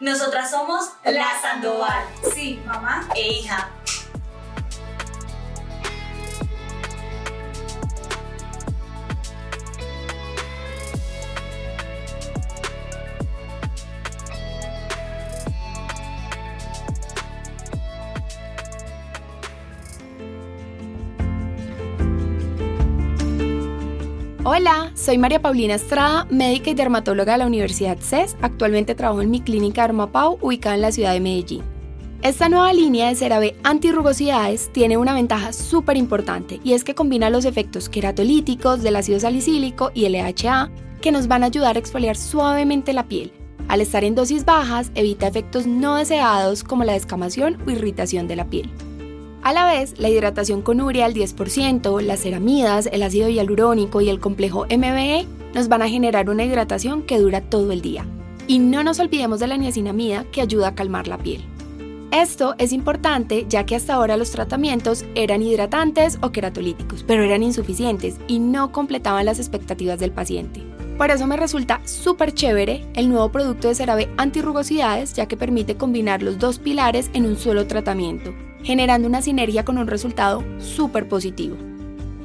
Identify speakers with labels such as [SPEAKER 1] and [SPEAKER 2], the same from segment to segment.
[SPEAKER 1] Nosotras somos
[SPEAKER 2] La Sandoval.
[SPEAKER 1] Sí, mamá
[SPEAKER 2] e hija.
[SPEAKER 3] Soy María Paulina Estrada, médica y dermatóloga de la Universidad CES. Actualmente trabajo en mi clínica Dermapau ubicada en la ciudad de Medellín. Esta nueva línea de CeraVe antirrugosidades tiene una ventaja súper importante y es que combina los efectos queratolíticos del ácido salicílico y el EHA que nos van a ayudar a exfoliar suavemente la piel. Al estar en dosis bajas, evita efectos no deseados como la descamación o irritación de la piel. A la vez, la hidratación con urea al 10%, las ceramidas, el ácido hialurónico y el complejo MBE nos van a generar una hidratación que dura todo el día. Y no nos olvidemos de la niacinamida que ayuda a calmar la piel. Esto es importante ya que hasta ahora los tratamientos eran hidratantes o queratolíticos, pero eran insuficientes y no completaban las expectativas del paciente. Por eso me resulta súper chévere el nuevo producto de CeraVe antirrugosidades ya que permite combinar los dos pilares en un solo tratamiento, generando una sinergia con un resultado súper positivo.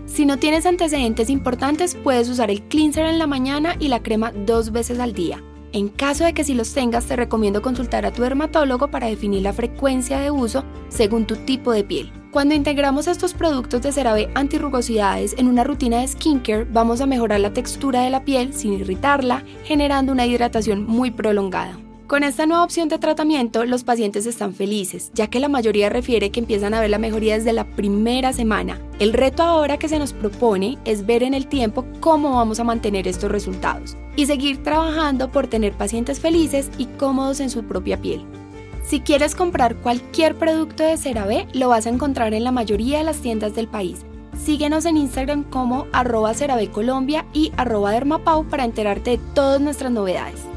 [SPEAKER 3] Si no tienes antecedentes importantes, puedes usar el cleanser en la mañana y la crema dos veces al día. En caso de que si los tengas, te recomiendo consultar a tu dermatólogo para definir la frecuencia de uso según tu tipo de piel. Cuando integramos estos productos de CeraVe antirrugosidades en una rutina de skincare, vamos a mejorar la textura de la piel sin irritarla, generando una hidratación muy prolongada. Con esta nueva opción de tratamiento, los pacientes están felices, ya que la mayoría refiere que empiezan a ver la mejoría desde la primera semana. El reto ahora que se nos propone es ver en el tiempo cómo vamos a mantener estos resultados y seguir trabajando por tener pacientes felices y cómodos en su propia piel. Si quieres comprar cualquier producto de CeraVe, lo vas a encontrar en la mayoría de las tiendas del país. Síguenos en Instagram como arroba Colombia y arroba dermapau para enterarte de todas nuestras novedades.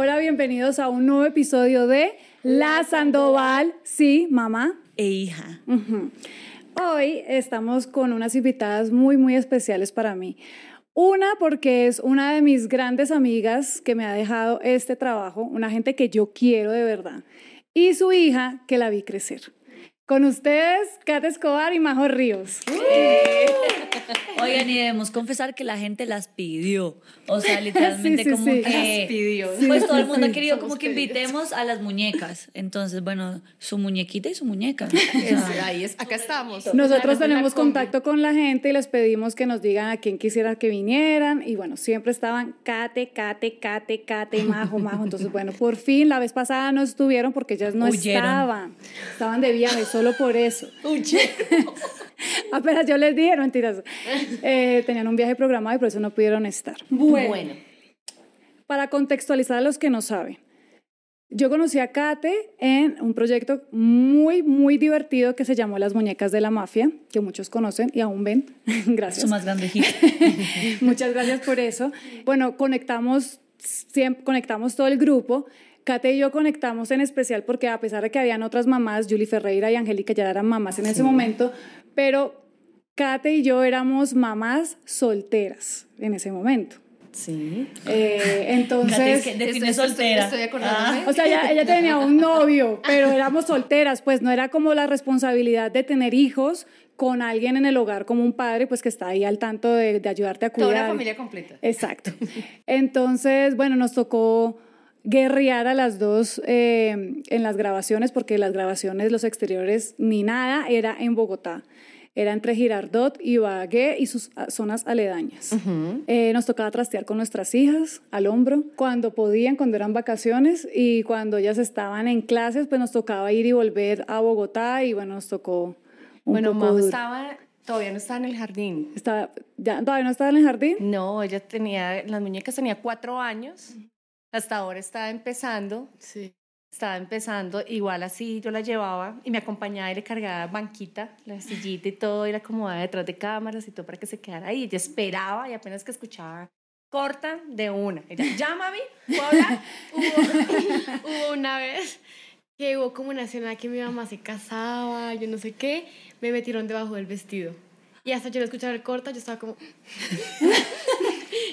[SPEAKER 4] Hola, bienvenidos a un nuevo episodio de La Sandoval, sí, mamá
[SPEAKER 2] e hija.
[SPEAKER 4] Hoy estamos con unas invitadas muy, muy especiales para mí. Una porque es una de mis grandes amigas que me ha dejado este trabajo, una gente que yo quiero de verdad, y su hija que la vi crecer. Con ustedes, Kat Escobar y Majo Ríos.
[SPEAKER 2] Oigan, y debemos confesar que la gente las pidió. O sea, literalmente como que... Las
[SPEAKER 1] pidió.
[SPEAKER 2] Pues todo el mundo ha querido como que invitemos a las muñecas. Entonces, bueno, su muñequita y su muñeca.
[SPEAKER 1] ahí es, acá estamos.
[SPEAKER 4] Nosotros tenemos contacto con la gente y les pedimos que nos digan a quién quisiera que vinieran. Y bueno, siempre estaban Kate, Kate, Kate, Kate, Majo, Majo. Entonces, bueno, por fin la vez pasada no estuvieron porque ellas no estaban. Estaban de viaje solo por eso. Apenas yo les dije, no mentiras. Eh, tenían un viaje programado y por eso no pudieron estar.
[SPEAKER 2] Bueno.
[SPEAKER 4] Para contextualizar a los que no saben. Yo conocí a Kate en un proyecto muy, muy divertido que se llamó Las Muñecas de la Mafia, que muchos conocen y aún ven. gracias.
[SPEAKER 2] Su más grande
[SPEAKER 4] Muchas gracias por eso. Bueno, conectamos, siempre, conectamos todo el grupo Kate y yo conectamos en especial porque a pesar de que habían otras mamás, Julie Ferreira y Angélica ya eran mamás en ese momento, pero Kate y yo éramos mamás solteras en ese momento.
[SPEAKER 2] Sí.
[SPEAKER 4] Eh, entonces.
[SPEAKER 2] define soltera.
[SPEAKER 1] Estoy, ah.
[SPEAKER 4] O sea, ella, ella, tenía un novio, pero éramos solteras, pues no era como la responsabilidad de tener hijos con alguien en el hogar como un padre, pues que está ahí al tanto de, de ayudarte a cuidar.
[SPEAKER 1] Toda una familia completa.
[SPEAKER 4] Exacto. Entonces, bueno, nos tocó guerrear a las dos eh, en las grabaciones, porque las grabaciones, los exteriores, ni nada, era en Bogotá. Era entre Girardot, Ibagué y sus ah, zonas aledañas. Eh, nos tocaba trastear con nuestras hijas al hombro, cuando podían, cuando eran vacaciones, y cuando ellas estaban en clases, pues nos tocaba ir y volver a Bogotá, y bueno, nos tocó un
[SPEAKER 1] bueno,
[SPEAKER 4] poco
[SPEAKER 1] estaba Todavía no estaba en el jardín.
[SPEAKER 4] Estaba, ya, ¿Todavía no estaba en el jardín?
[SPEAKER 1] No, ella tenía, las muñecas tenía cuatro años. Hasta ahora estaba empezando.
[SPEAKER 2] Sí.
[SPEAKER 1] Estaba empezando, igual así yo la llevaba y me acompañaba y le cargaba banquita, la sillita y todo, y la acomodaba detrás de cámaras y todo para que se quedara ahí. Ella esperaba y apenas que escuchaba, corta de una. Ella, llámame, ¿puedo hablar? hubo, una vez que hubo como una escena que mi mamá se casaba, yo no sé qué, me metieron debajo del vestido. Y hasta yo lo escuchaba el corta, yo estaba como...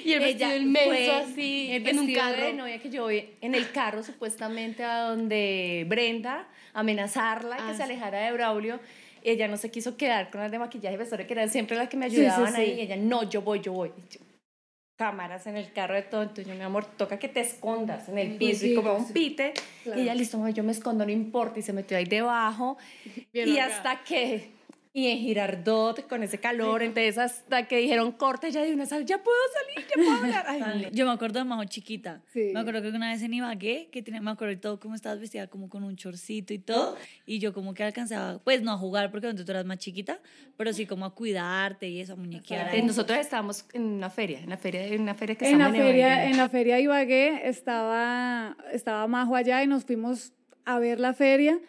[SPEAKER 5] Y el vestido
[SPEAKER 1] Ella
[SPEAKER 5] inmenso
[SPEAKER 1] fue
[SPEAKER 5] así,
[SPEAKER 1] el
[SPEAKER 5] en un carro.
[SPEAKER 1] de novia que yo vi en el carro supuestamente a donde Brenda amenazarla y que
[SPEAKER 5] Ah,
[SPEAKER 1] se alejara de Braulio. Ella no se quiso quedar con las de maquillaje y vestuario que eran siempre las que me
[SPEAKER 4] Sí, sí,
[SPEAKER 1] ayudaban
[SPEAKER 4] sí.
[SPEAKER 1] ahí. Y ella, no, yo voy, yo voy. Yo, cámaras en el carro de todo. Entonces yo, mi amor, toca que te escondas en el piso y como un pite.
[SPEAKER 4] Claro.
[SPEAKER 1] Y ella, listo, mamá, yo me escondo, no importa. Y se metió ahí debajo.
[SPEAKER 5] Bien
[SPEAKER 1] y hasta que... Y en Girardot, con ese calor, entonces hasta que dijeron corte, ya de una sal, ya puedo salir, ya puedo hablar. Ay,
[SPEAKER 2] Yo me acuerdo de Majo chiquita.
[SPEAKER 4] Sí.
[SPEAKER 2] Me acuerdo que una vez en Ibagué, que tenía, me acuerdo de todo cómo estabas vestida como con un chorcito y todo. Y yo como que alcanzaba, pues no a jugar porque donde tú eras más chiquita, pero sí como a cuidarte y eso, a muñequear.
[SPEAKER 1] Nosotros estábamos en una feria, en la feria, en una feria que
[SPEAKER 4] En la feria,
[SPEAKER 1] Ibagué.
[SPEAKER 4] en la feria Ibagué estaba, estaba Majo allá y nos fuimos a ver la feria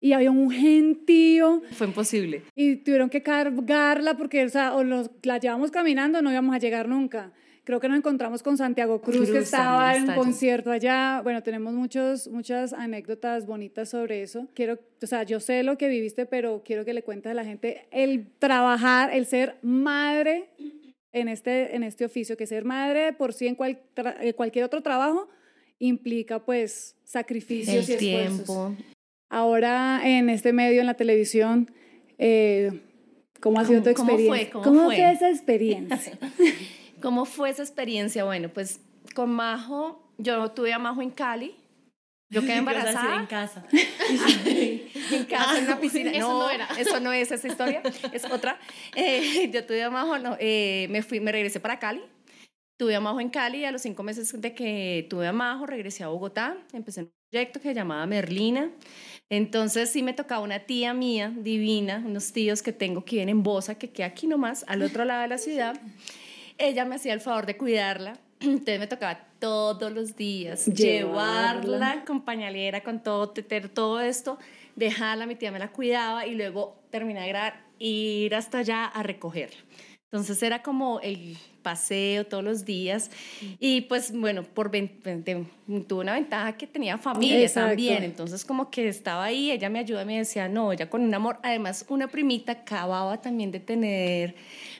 [SPEAKER 4] y había un gentío
[SPEAKER 1] Fue imposible.
[SPEAKER 4] y tuvieron que cargarla porque, o sea, o los, la llevamos caminando, no íbamos a llegar nunca. Creo que nos encontramos con Santiago Cruz, que
[SPEAKER 1] Cruz
[SPEAKER 4] estaba
[SPEAKER 1] también
[SPEAKER 4] en un concierto allá. Bueno, tenemos muchos, muchas anécdotas bonitas sobre eso. Quiero, o sea, yo sé lo que viviste, pero quiero que le cuentes a la gente el trabajar, el ser madre en este, en este oficio, que ser madre por sí en cual eh, cualquier otro trabajo implica pues sacrificios y
[SPEAKER 1] El
[SPEAKER 4] esfuerzos. Ahora en este medio, en la televisión, eh, ¿cómo ha sido tu
[SPEAKER 1] ¿Cómo- cómo fue?
[SPEAKER 4] experiencia?
[SPEAKER 1] ¿Cómo fue?
[SPEAKER 4] esa experiencia?
[SPEAKER 1] ¿Cómo fue esa experiencia? Bueno, pues con Majo, yo tuve a Majo en Cali. Yo quedé embarazada.
[SPEAKER 2] en casa.
[SPEAKER 1] en casa, en una piscina.
[SPEAKER 5] Eso no era.
[SPEAKER 1] Eso no es esa historia, es otra. Eh, yo tuve a Majo, no, eh, me, fui, me regresé para Cali. Tuve a Majo en Cali y a los cinco meses de que tuve a Majo, regresé a Bogotá, empecé en un proyecto que se llamaba Merlina. Entonces sí me tocaba una tía mía, divina, unos tíos que tengo que viven en Bosa, que queda aquí nomás, al otro lado de la ciudad. Ella me hacía el favor de cuidarla. Entonces me tocaba todos los días
[SPEAKER 4] Llevarla.
[SPEAKER 1] llevarla con pañalera, con todo, teter, todo esto, dejarla, mi tía me la cuidaba y luego terminar de grabar, ir hasta allá a recogerla. Entonces era como el paseo todos los días y pues bueno, por tuve una ventaja que tenía familia
[SPEAKER 4] Exacto.
[SPEAKER 1] también, entonces como que estaba ahí, ella me ayuda, me decía, no, ella con un amor, además una primita acababa también de tener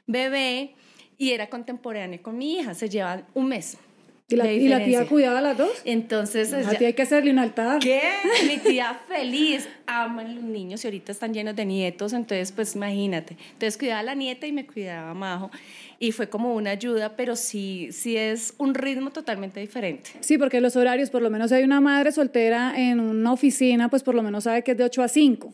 [SPEAKER 1] bebé y era contemporánea con mi hija, se llevan un mes.
[SPEAKER 4] ¿Y la, y la tía cuidaba a las dos?
[SPEAKER 1] Entonces,
[SPEAKER 4] A
[SPEAKER 1] ella-
[SPEAKER 4] ti hay que hacerle un altar.
[SPEAKER 1] ¿Qué? Mi tía feliz, aman los niños y ahorita están llenos de nietos, entonces pues imagínate. Entonces cuidaba a la nieta y me cuidaba a Majo y fue como una ayuda, pero sí, sí es un ritmo totalmente diferente.
[SPEAKER 4] Sí, porque los horarios, por lo menos hay una madre soltera en una oficina, pues por lo menos sabe que es de 8 a 5.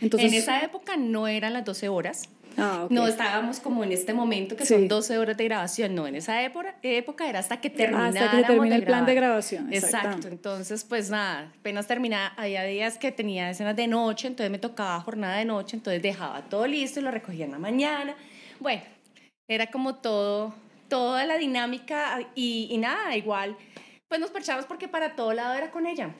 [SPEAKER 4] Entonces,
[SPEAKER 1] en esa época no eran las 12 horas.
[SPEAKER 4] Ah, ok.
[SPEAKER 1] No estábamos como en este momento que
[SPEAKER 4] Sí.
[SPEAKER 1] son 12 horas de grabación, no, en esa época, época era hasta que termináramos
[SPEAKER 4] Hasta que se termine el plan de grabación.
[SPEAKER 1] Exacto, entonces pues nada, apenas terminaba, había días que tenía escenas de noche, entonces me tocaba jornada de noche, entonces dejaba todo listo y lo recogía en la mañana. Bueno, era como todo, toda la dinámica y, y nada, igual, pues nos parchamos porque para todo lado era con ella.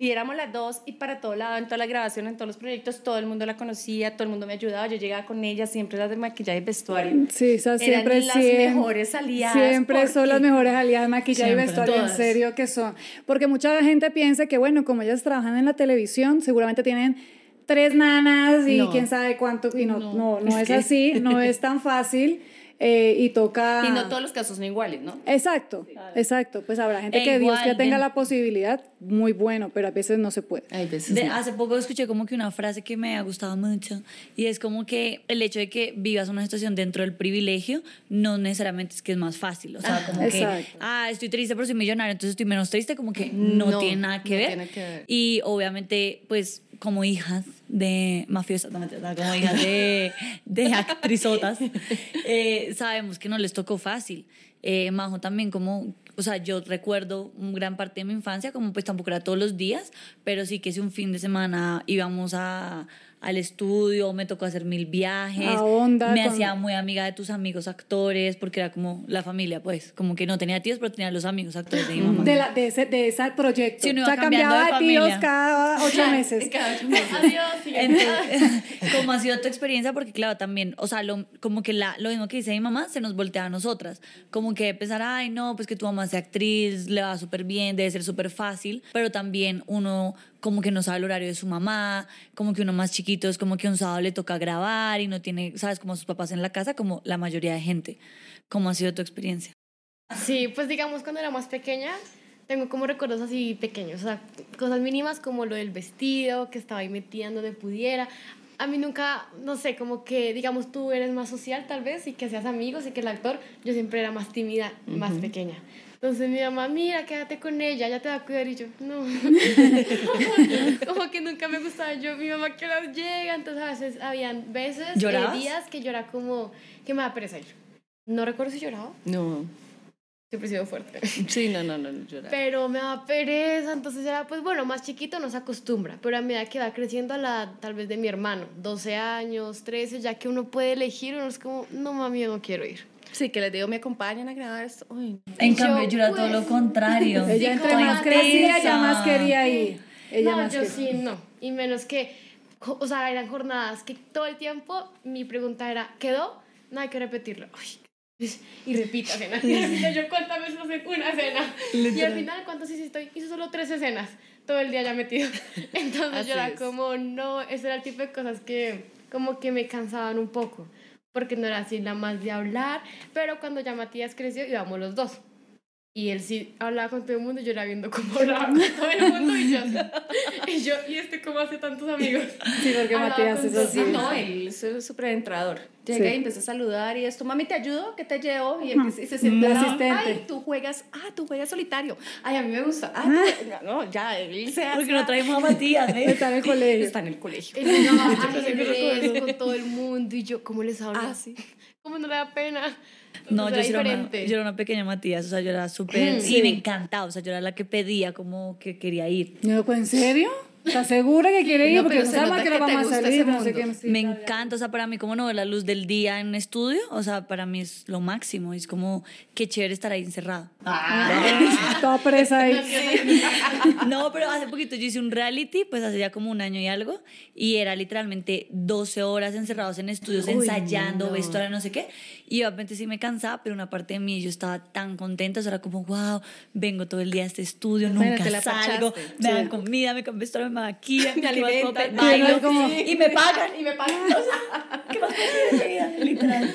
[SPEAKER 1] Y éramos las dos y para todo lado, en todas las grabaciones, en todos los proyectos, todo el mundo la conocía, todo el mundo me ayudaba, yo llegaba con ella, siempre las de maquillaje y vestuario.
[SPEAKER 4] Sí, esas siempre
[SPEAKER 1] Eran las
[SPEAKER 4] siem-
[SPEAKER 1] mejores aliadas.
[SPEAKER 4] Siempre son las mejores aliadas, maquillaje y
[SPEAKER 2] Siempre.
[SPEAKER 4] vestuario, en serio que son. Porque mucha gente piensa que, bueno, como ellas trabajan en la televisión, seguramente tienen tres nanas y
[SPEAKER 1] No.
[SPEAKER 4] quién sabe cuánto. Y no, no,
[SPEAKER 1] No,
[SPEAKER 4] no,
[SPEAKER 1] es
[SPEAKER 4] es,
[SPEAKER 1] que-
[SPEAKER 4] así, no es tan fácil eh, y toca...
[SPEAKER 1] Y no todos los casos son iguales, ¿no?
[SPEAKER 4] Exacto, exacto. Pues habrá gente
[SPEAKER 2] E
[SPEAKER 4] que Dios que
[SPEAKER 2] igual,
[SPEAKER 4] tenga
[SPEAKER 2] ven-
[SPEAKER 4] la posibilidad, muy bueno, pero a veces no se puede.
[SPEAKER 1] Hay veces
[SPEAKER 2] De-
[SPEAKER 1] no.
[SPEAKER 2] hace poco escuché como que una frase que me ha gustado mucho y es como que el hecho de que vivas una situación dentro del privilegio no necesariamente es que es más fácil. O sea, como que,
[SPEAKER 4] Exacto.
[SPEAKER 2] ah, estoy triste pero soy millonario, entonces estoy menos triste, como que no,
[SPEAKER 1] No,
[SPEAKER 2] tiene nada que
[SPEAKER 1] no
[SPEAKER 2] ver.
[SPEAKER 1] tiene que ver.
[SPEAKER 2] Y obviamente, pues como hijas de mafiosas, no, como hijas de, de actrizotas, eh, sabemos que no les tocó fácil. Eh, Majo también como, o sea, yo recuerdo gran parte de mi infancia, como pues tampoco era todos los días, pero sí que si un fin de semana íbamos a, al estudio, me tocó hacer mil viajes,
[SPEAKER 4] A onda
[SPEAKER 2] me
[SPEAKER 4] con-
[SPEAKER 2] hacía muy amiga de tus amigos actores, porque era como la familia, pues, como que no tenía tíos, pero tenía los amigos actores de mi mamá.
[SPEAKER 4] De, la, de, ese, de ese proyecto.
[SPEAKER 2] Sí, uno
[SPEAKER 4] o sea,
[SPEAKER 2] de
[SPEAKER 4] cambiaba de tíos
[SPEAKER 2] familia.
[SPEAKER 4] cada ocho meses.
[SPEAKER 5] Adiós.
[SPEAKER 2] Entonces, ¿cómo ha sido tu experiencia? Porque claro, también, o sea, lo, como que la, lo mismo que dice mi mamá, se nos voltea a nosotras. Como que pensar, ay, no, pues que tu mamá sea actriz, le va súper bien, debe ser súper fácil, pero también uno como que no sabe el horario de su mamá, como que uno más chiquito es como que un sábado le toca grabar y no tiene, sabes, como sus papás en la casa, como la mayoría de gente. ¿Cómo ha sido tu experiencia?
[SPEAKER 5] Sí, pues digamos cuando era más pequeña, tengo como recuerdos así pequeños, o sea, cosas mínimas como lo del vestido, que estaba ahí metiendo donde pudiera. A mí nunca, no sé, como que, digamos, tú eres más social tal vez y que hacías amigos y que el actor, yo siempre era más tímida, más pequeña. Entonces mi mamá, mira, quédate con ella, ya te va a cuidar. Y yo, no. como que nunca me gustaba yo, mi mamá que las llega. Entonces a veces, habían veces, eh, días que era como, que me da pereza. No recuerdo si lloraba,
[SPEAKER 6] No.
[SPEAKER 5] siempre he sido fuerte.
[SPEAKER 6] Sí, no, no, no, no llorar.
[SPEAKER 5] Pero me daba pereza, entonces era, pues bueno, más chiquito no se acostumbra, pero a medida que va creciendo a la tal vez de mi hermano, 12 años, 13, ya que uno puede elegir, uno es como, no mami, yo no quiero ir.
[SPEAKER 1] Sí, que les digo, me acompañan a grabar esto. Uy,
[SPEAKER 2] En
[SPEAKER 5] Yo,
[SPEAKER 2] cambio, yo era todo
[SPEAKER 5] pues,
[SPEAKER 2] lo contrario.
[SPEAKER 4] Ella entre más crecía, ya más quería ir. Ella
[SPEAKER 5] no,
[SPEAKER 4] más
[SPEAKER 5] yo
[SPEAKER 4] quería.
[SPEAKER 5] sí, no. Y menos que, o sea, eran jornadas que todo el tiempo mi pregunta era, ¿quedó? No hay que repetirlo. Uy, y repita escena. Y repita yo cuántas veces hace una escena. Y al final, ¿cuántas hiciste? Hizo solo tres escenas. Todo el día ya metido. Entonces
[SPEAKER 1] Así
[SPEAKER 5] yo era
[SPEAKER 1] es.
[SPEAKER 5] como, no, ese era el tipo de cosas que como que me cansaban un poco. Porque no era así la más de hablar. Pero cuando ya Matías creció, íbamos los dos. Y él sí hablaba con todo el mundo y yo era viendo cómo hablaba con todo el mundo y yo, y yo, ¿y este cómo hace tantos amigos?
[SPEAKER 4] Sí, porque
[SPEAKER 5] Hablaba
[SPEAKER 4] Matías es así.
[SPEAKER 1] no, él es súper entrador. Llega
[SPEAKER 4] Sí.
[SPEAKER 1] y empieza a saludar y esto, mami, ¿te ayudo? ¿Qué te llevo? Y, empieza, y se sienta,
[SPEAKER 4] La
[SPEAKER 1] "No,
[SPEAKER 4] asistente.
[SPEAKER 1] Ay, tú juegas, ah, tú juegas solitario. Ay, a mí me gusta. Ah, tú- no, ya, él se hace.
[SPEAKER 2] Porque no traemos a Matías, ¿eh?
[SPEAKER 4] Está en el colegio.
[SPEAKER 1] Está en el colegio.
[SPEAKER 5] Y yo no, ajedrez con todo el mundo y yo, ¿cómo les hablo?
[SPEAKER 1] Ah, sí.
[SPEAKER 5] ¿Cómo no le da pena?
[SPEAKER 2] No, yo
[SPEAKER 5] era
[SPEAKER 2] una, yo era una pequeña Matías, o sea, yo era súper...
[SPEAKER 5] Sí.
[SPEAKER 2] Y me encantaba, o sea, yo era la que pedía como que quería ir.
[SPEAKER 4] ¿en serio? ¿Estás segura que quiere ir?
[SPEAKER 1] No,
[SPEAKER 4] porque no
[SPEAKER 1] se
[SPEAKER 4] sabe
[SPEAKER 1] nota
[SPEAKER 4] que
[SPEAKER 1] que
[SPEAKER 4] vamos a salir,
[SPEAKER 1] ese
[SPEAKER 4] no sé qué.
[SPEAKER 2] me encanta, o sea, para mí como no ver la luz del día en estudio, o sea, para mí es lo máximo, es como qué chévere estar ahí encerrado.
[SPEAKER 4] Toda presa ahí.
[SPEAKER 2] No, pero hace poquito yo hice un reality, pues hace ya como un año y algo, y era literalmente 12 horas encerrados en estudios,
[SPEAKER 1] Uy,
[SPEAKER 2] ensayando,
[SPEAKER 1] no.
[SPEAKER 2] vestuario, no sé qué. Y obviamente sí me cansaba, pero una parte de mí yo estaba tan contenta, o sea, era como, wow, vengo todo el día a este estudio, nunca
[SPEAKER 1] te la
[SPEAKER 2] salgo,
[SPEAKER 1] pachaste.
[SPEAKER 2] me dan comida, me vestuario, me maquillan,
[SPEAKER 1] Me
[SPEAKER 2] ¿qué más puedo
[SPEAKER 1] alimentan.
[SPEAKER 2] Bailo,
[SPEAKER 4] como-
[SPEAKER 2] y me pagan.
[SPEAKER 1] Y me pagan.
[SPEAKER 2] ¿Qué más puedo? Literal.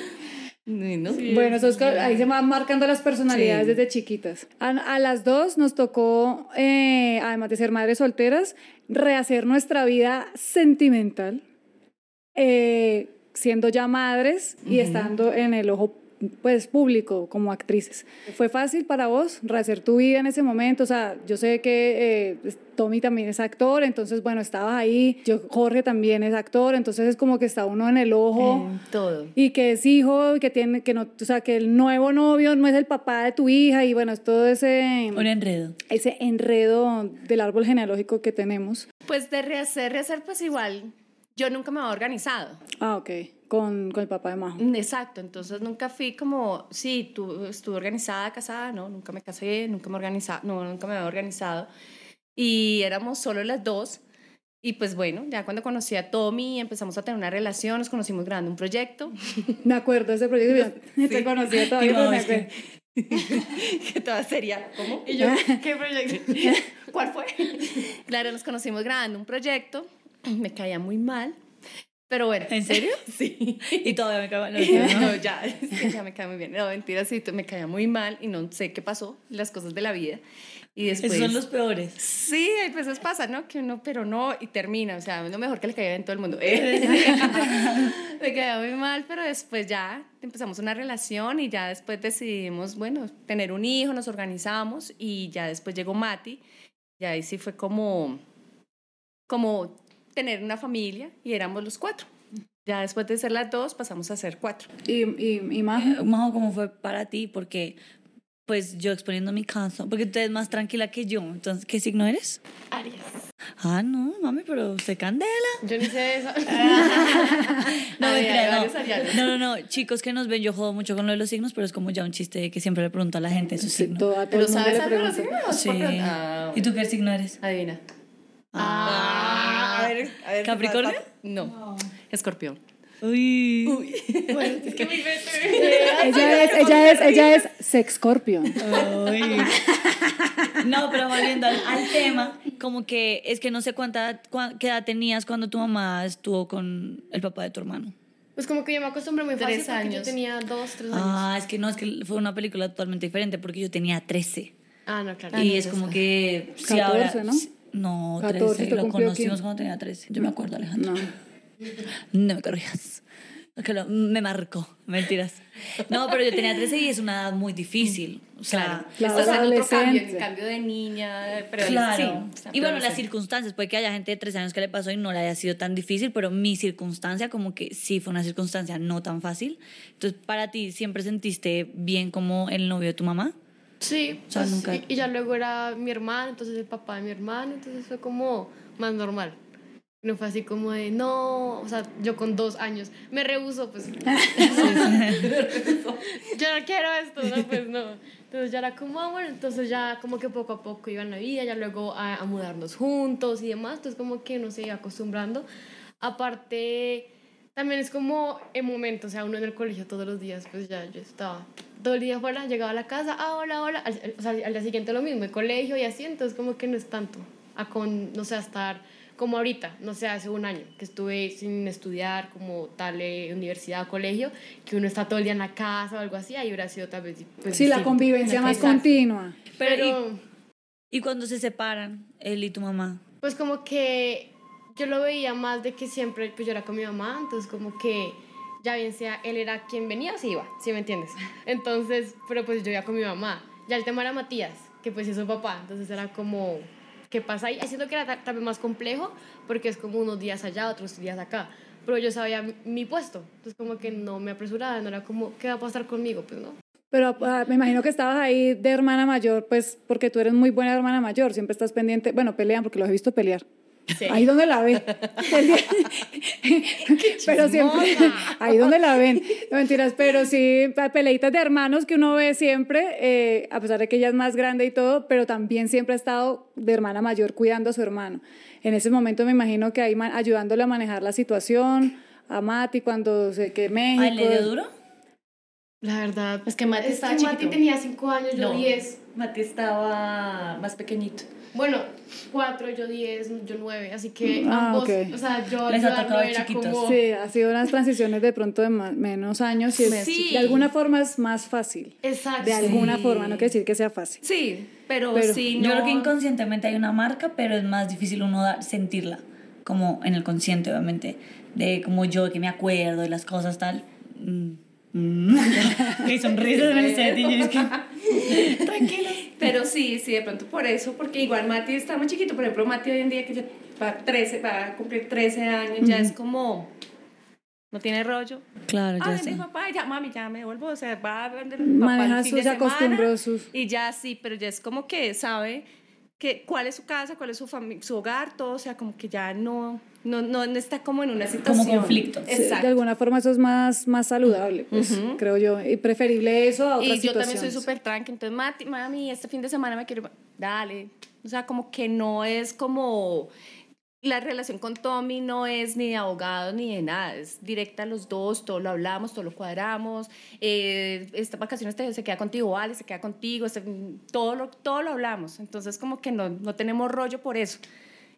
[SPEAKER 1] No,
[SPEAKER 4] Bueno, eso es ahí se van marcando las personalidades
[SPEAKER 1] Sí.
[SPEAKER 4] desde chiquitas. A, a las dos nos tocó, eh, además de ser madres solteras, rehacer nuestra vida sentimental, eh, siendo ya madres y estando en el ojo pues público como actrices. ¿Fue fácil para vos rehacer tu vida en ese momento? O sea, yo sé que eh, Tommy también es actor, entonces bueno, estabas ahí, yo, Jorge también es actor, entonces es como que está uno en el ojo
[SPEAKER 1] En todo.
[SPEAKER 4] y que es hijo, que tiene, que no, o sea, que el nuevo novio no es el papá de tu hija y bueno, es todo ese,
[SPEAKER 2] Un enredo.
[SPEAKER 4] ese enredo del árbol genealógico que tenemos.
[SPEAKER 1] Pues de rehacer, rehacer, pues igual, yo nunca me había organizado.
[SPEAKER 4] Ah, ok, con, con el papá de Majo.
[SPEAKER 1] Exacto, entonces nunca fui como, sí, tú, estuve organizada, casada, no, nunca me casé, nunca me organizaba, no, nunca me había organizado. Y éramos solo las dos. Y pues bueno, ya cuando conocí a Tommy empezamos a tener una relación, nos conocimos grabando un proyecto.
[SPEAKER 4] Me acuerdo de ese proyecto, yo te conocía todavía, pero me acuerdo.
[SPEAKER 1] que toda sería, ¿cómo?
[SPEAKER 5] Y yo, ¿qué proyecto?
[SPEAKER 1] ¿Cuál fue? claro, nos conocimos grabando un proyecto, me caía muy mal, pero bueno.
[SPEAKER 2] ¿En serio?
[SPEAKER 1] Sí.
[SPEAKER 2] Y todavía me cago en
[SPEAKER 1] No, ya, ya me cae muy bien. No, mentira, sí, me caía muy mal y no sé qué pasó, las cosas de la vida. Y después...
[SPEAKER 2] Esos son los peores.
[SPEAKER 1] Sí, hay veces pasa, ¿no? Que uno, pero no, y termina, o sea, es lo mejor que le caía en todo el mundo. me caía muy mal, pero después ya empezamos una relación y ya después decidimos, bueno, tener un hijo, nos organizamos y ya después llegó Mati, y ahí sí fue como, como tener una familia y éramos los cuatro. Ya después de ser las dos pasamos a ser cuatro.
[SPEAKER 4] Y, y, y Majo,
[SPEAKER 2] Majo, ¿cómo fue para ti? Porque, pues, yo exponiendo mi caso, porque tú eres más tranquila que yo, entonces, ¿qué signo eres?
[SPEAKER 5] Aries.
[SPEAKER 2] Ah, no, mami, pero usted candela.
[SPEAKER 5] Yo ni sé eso.
[SPEAKER 2] No,
[SPEAKER 1] Ay,
[SPEAKER 2] mentira, no. no, no, no, chicos que nos ven, yo jodo mucho con lo de los signos, pero es como ya un chiste que siempre le pregunto a la gente su
[SPEAKER 4] sí,
[SPEAKER 2] signo.
[SPEAKER 1] ¿Pero sabes algo de los signos?
[SPEAKER 2] Sí.
[SPEAKER 1] Ah,
[SPEAKER 2] ¿Y tú qué signo eres?
[SPEAKER 1] Adivina.
[SPEAKER 2] Ah.
[SPEAKER 1] A ver, a ver.
[SPEAKER 2] ¿Capricornio?
[SPEAKER 1] No. Escorpión.
[SPEAKER 2] Uy.
[SPEAKER 5] es que mi.
[SPEAKER 4] Ella es, ella es, ella es sexcorpion.
[SPEAKER 2] Uy. No, pero volviendo al, al tema, como que es que no sé cuánta, cua- qué edad tenías cuando tu mamá estuvo con el papá de tu hermano.
[SPEAKER 5] Pues como que yo me acostumbré muy fácil
[SPEAKER 1] Tres
[SPEAKER 5] porque yo tenía dos, tres años.
[SPEAKER 2] Ah, es que no, es que fue una película totalmente diferente porque yo tenía 13.
[SPEAKER 5] Ah, no, claro.
[SPEAKER 2] y
[SPEAKER 1] no,
[SPEAKER 2] es como que... sí,
[SPEAKER 4] 14,
[SPEAKER 2] ahora,
[SPEAKER 4] ¿no?
[SPEAKER 2] No,
[SPEAKER 4] 14,
[SPEAKER 2] 13.
[SPEAKER 4] usted
[SPEAKER 2] Lo conocimos cuando tenía 13. Yo me acuerdo, Alejandro.
[SPEAKER 4] No.
[SPEAKER 2] No me corrijas. Es que lo- me marcó. Mentiras. No, pero yo tenía 13 y es una edad muy difícil. O sea,
[SPEAKER 4] Claro,
[SPEAKER 1] Estás en otro cambio, en cambio de niña, pero
[SPEAKER 2] Claro.
[SPEAKER 1] sí, o sea,
[SPEAKER 2] y bueno, las circunstancias, puede que haya gente de 13 años que le pasó y no le haya sido tan difícil, pero mi circunstancia como que sí fue una circunstancia no tan fácil. Entonces, para ti, ¿siempre sentiste bien como el novio de tu mamá?
[SPEAKER 5] Sí,
[SPEAKER 2] O sea,
[SPEAKER 5] pues,
[SPEAKER 2] nunca-
[SPEAKER 5] y, y ya luego era mi hermano, entonces el papá de mi hermano, entonces fue como más normal. No fue así como de, no, o sea, yo con dos años me rehuso, pues. yo no quiero esto, no, pues no. Entonces ya era como, ah, bueno, entonces ya como que poco a poco iba en la vida, ya luego a, a mudarnos juntos y demás, entonces como que uno se iba acostumbrando. Aparte, también es como el momento, o sea, uno en el colegio todos los días, pues ya yo estaba todo el día fuera, llegaba a la casa, ah, hola, hola, al, o sea, al día siguiente lo mismo, el colegio y así, entonces como que no es tanto, a con, no sé, a estar como ahorita, no sé, hace un año que estuve sin estudiar como tal eh, universidad o colegio, que uno está todo el día en la casa o algo así, ahí hubiera sido tal vez pues,
[SPEAKER 4] Sí, la
[SPEAKER 5] distinto.
[SPEAKER 4] convivencia más continua.
[SPEAKER 2] Pero,
[SPEAKER 5] Pero,
[SPEAKER 2] ¿y, y cuando se separan, él y tu mamá?
[SPEAKER 5] pues como que yo lo veía más de que siempre, pues yo era con mi mamá, entonces como que ya bien sea él era quien venía o se iba, ¿sí me entiendes? Entonces, pero pues yo iba con mi mamá. Ya el tema era Matías, que pues es su papá, entonces era como, ¿qué pasa ahí? Siento que era ta- tal vez más complejo porque es como unos días allá, otros días acá. Pero yo sabía mi, mi puesto, entonces como que no me apresuraba, no era como, ¿qué va a pasar conmigo? Pues no.
[SPEAKER 4] Pero ah, me imagino que estabas ahí de hermana mayor, pues porque tú eres muy buena hermana mayor, siempre estás pendiente. Bueno, pelean porque los he visto pelear.
[SPEAKER 5] Sí.
[SPEAKER 4] Ahí donde la ven. pero siempre, ahí donde la ven. No mentiras, pero sí, peleitas de hermanos que uno ve siempre, eh, a pesar de que ella es más grande y todo, pero también siempre ha estado de hermana mayor cuidando a su hermano. En ese momento me imagino que ahí ayudándole a manejar la situación, a Mati cuando se que México.
[SPEAKER 2] ¿A él le dio duro?
[SPEAKER 5] La verdad,
[SPEAKER 1] Es que Mati
[SPEAKER 5] es
[SPEAKER 1] estaba
[SPEAKER 5] que Mati tenía 5 años, yo
[SPEAKER 1] No,
[SPEAKER 5] 10.
[SPEAKER 1] Mati estaba más pequeñito.
[SPEAKER 5] Bueno, cuatro, yo diez, yo nueve, así que
[SPEAKER 4] Ah,
[SPEAKER 5] ambos,
[SPEAKER 4] ok.
[SPEAKER 5] o sea, yo
[SPEAKER 2] Les ha tocado
[SPEAKER 5] era
[SPEAKER 2] chiquitos.
[SPEAKER 5] como...
[SPEAKER 4] Sí, ha sido unas transiciones de pronto de más- menos años y es-
[SPEAKER 5] Sí.
[SPEAKER 4] de alguna forma es más fácil.
[SPEAKER 5] Exacto.
[SPEAKER 4] De alguna forma, no quiere decir que sea fácil.
[SPEAKER 1] Sí, pero,
[SPEAKER 4] Pero
[SPEAKER 1] sí,
[SPEAKER 2] Yo
[SPEAKER 1] no.
[SPEAKER 2] creo que inconscientemente hay una marca, pero es más difícil uno dar- sentirla, como en el consciente, obviamente, de como yo que me acuerdo de las cosas tal. Mm. Mm. y sonrisas yo es que...
[SPEAKER 1] Tranquilos. Pero sí, sí, de pronto por eso, porque igual Mati está muy chiquito. Por ejemplo, Mati hoy en día que ya va a, 13, va a cumplir 13 años, ya es como. No tiene rollo.
[SPEAKER 2] Claro, ya sé.
[SPEAKER 1] papá, ya, mami, ya me vuelvo. O sea, va a papá
[SPEAKER 4] Maneja sus-
[SPEAKER 1] de
[SPEAKER 4] se
[SPEAKER 1] semana,
[SPEAKER 4] acostumbró a sus-
[SPEAKER 1] Y ya sí, pero ya es como que sabe que cuál es su casa, cuál es su, su hogar, todo. O sea, como que ya no, no, no, no está como en una situación.
[SPEAKER 2] conflicto.
[SPEAKER 4] Sí, de
[SPEAKER 1] Exacto.
[SPEAKER 4] alguna forma eso es más, más saludable, pues, creo yo. Y preferible eso a otras
[SPEAKER 1] Y yo también soy
[SPEAKER 4] situaciones.
[SPEAKER 1] súper tranqui, entonces, Mati, mami, este fin de semana me quiero... ir". Dale. O sea, como que no es como... La relación con Tommy no es ni de abogado ni de nada, es directa a los dos, todo lo hablamos, todo lo cuadramos. Eh, esta vacaciones te- se queda contigo, vale, se queda contigo, este- todo, lo, todo lo hablamos. Entonces, como que no, no tenemos rollo por eso.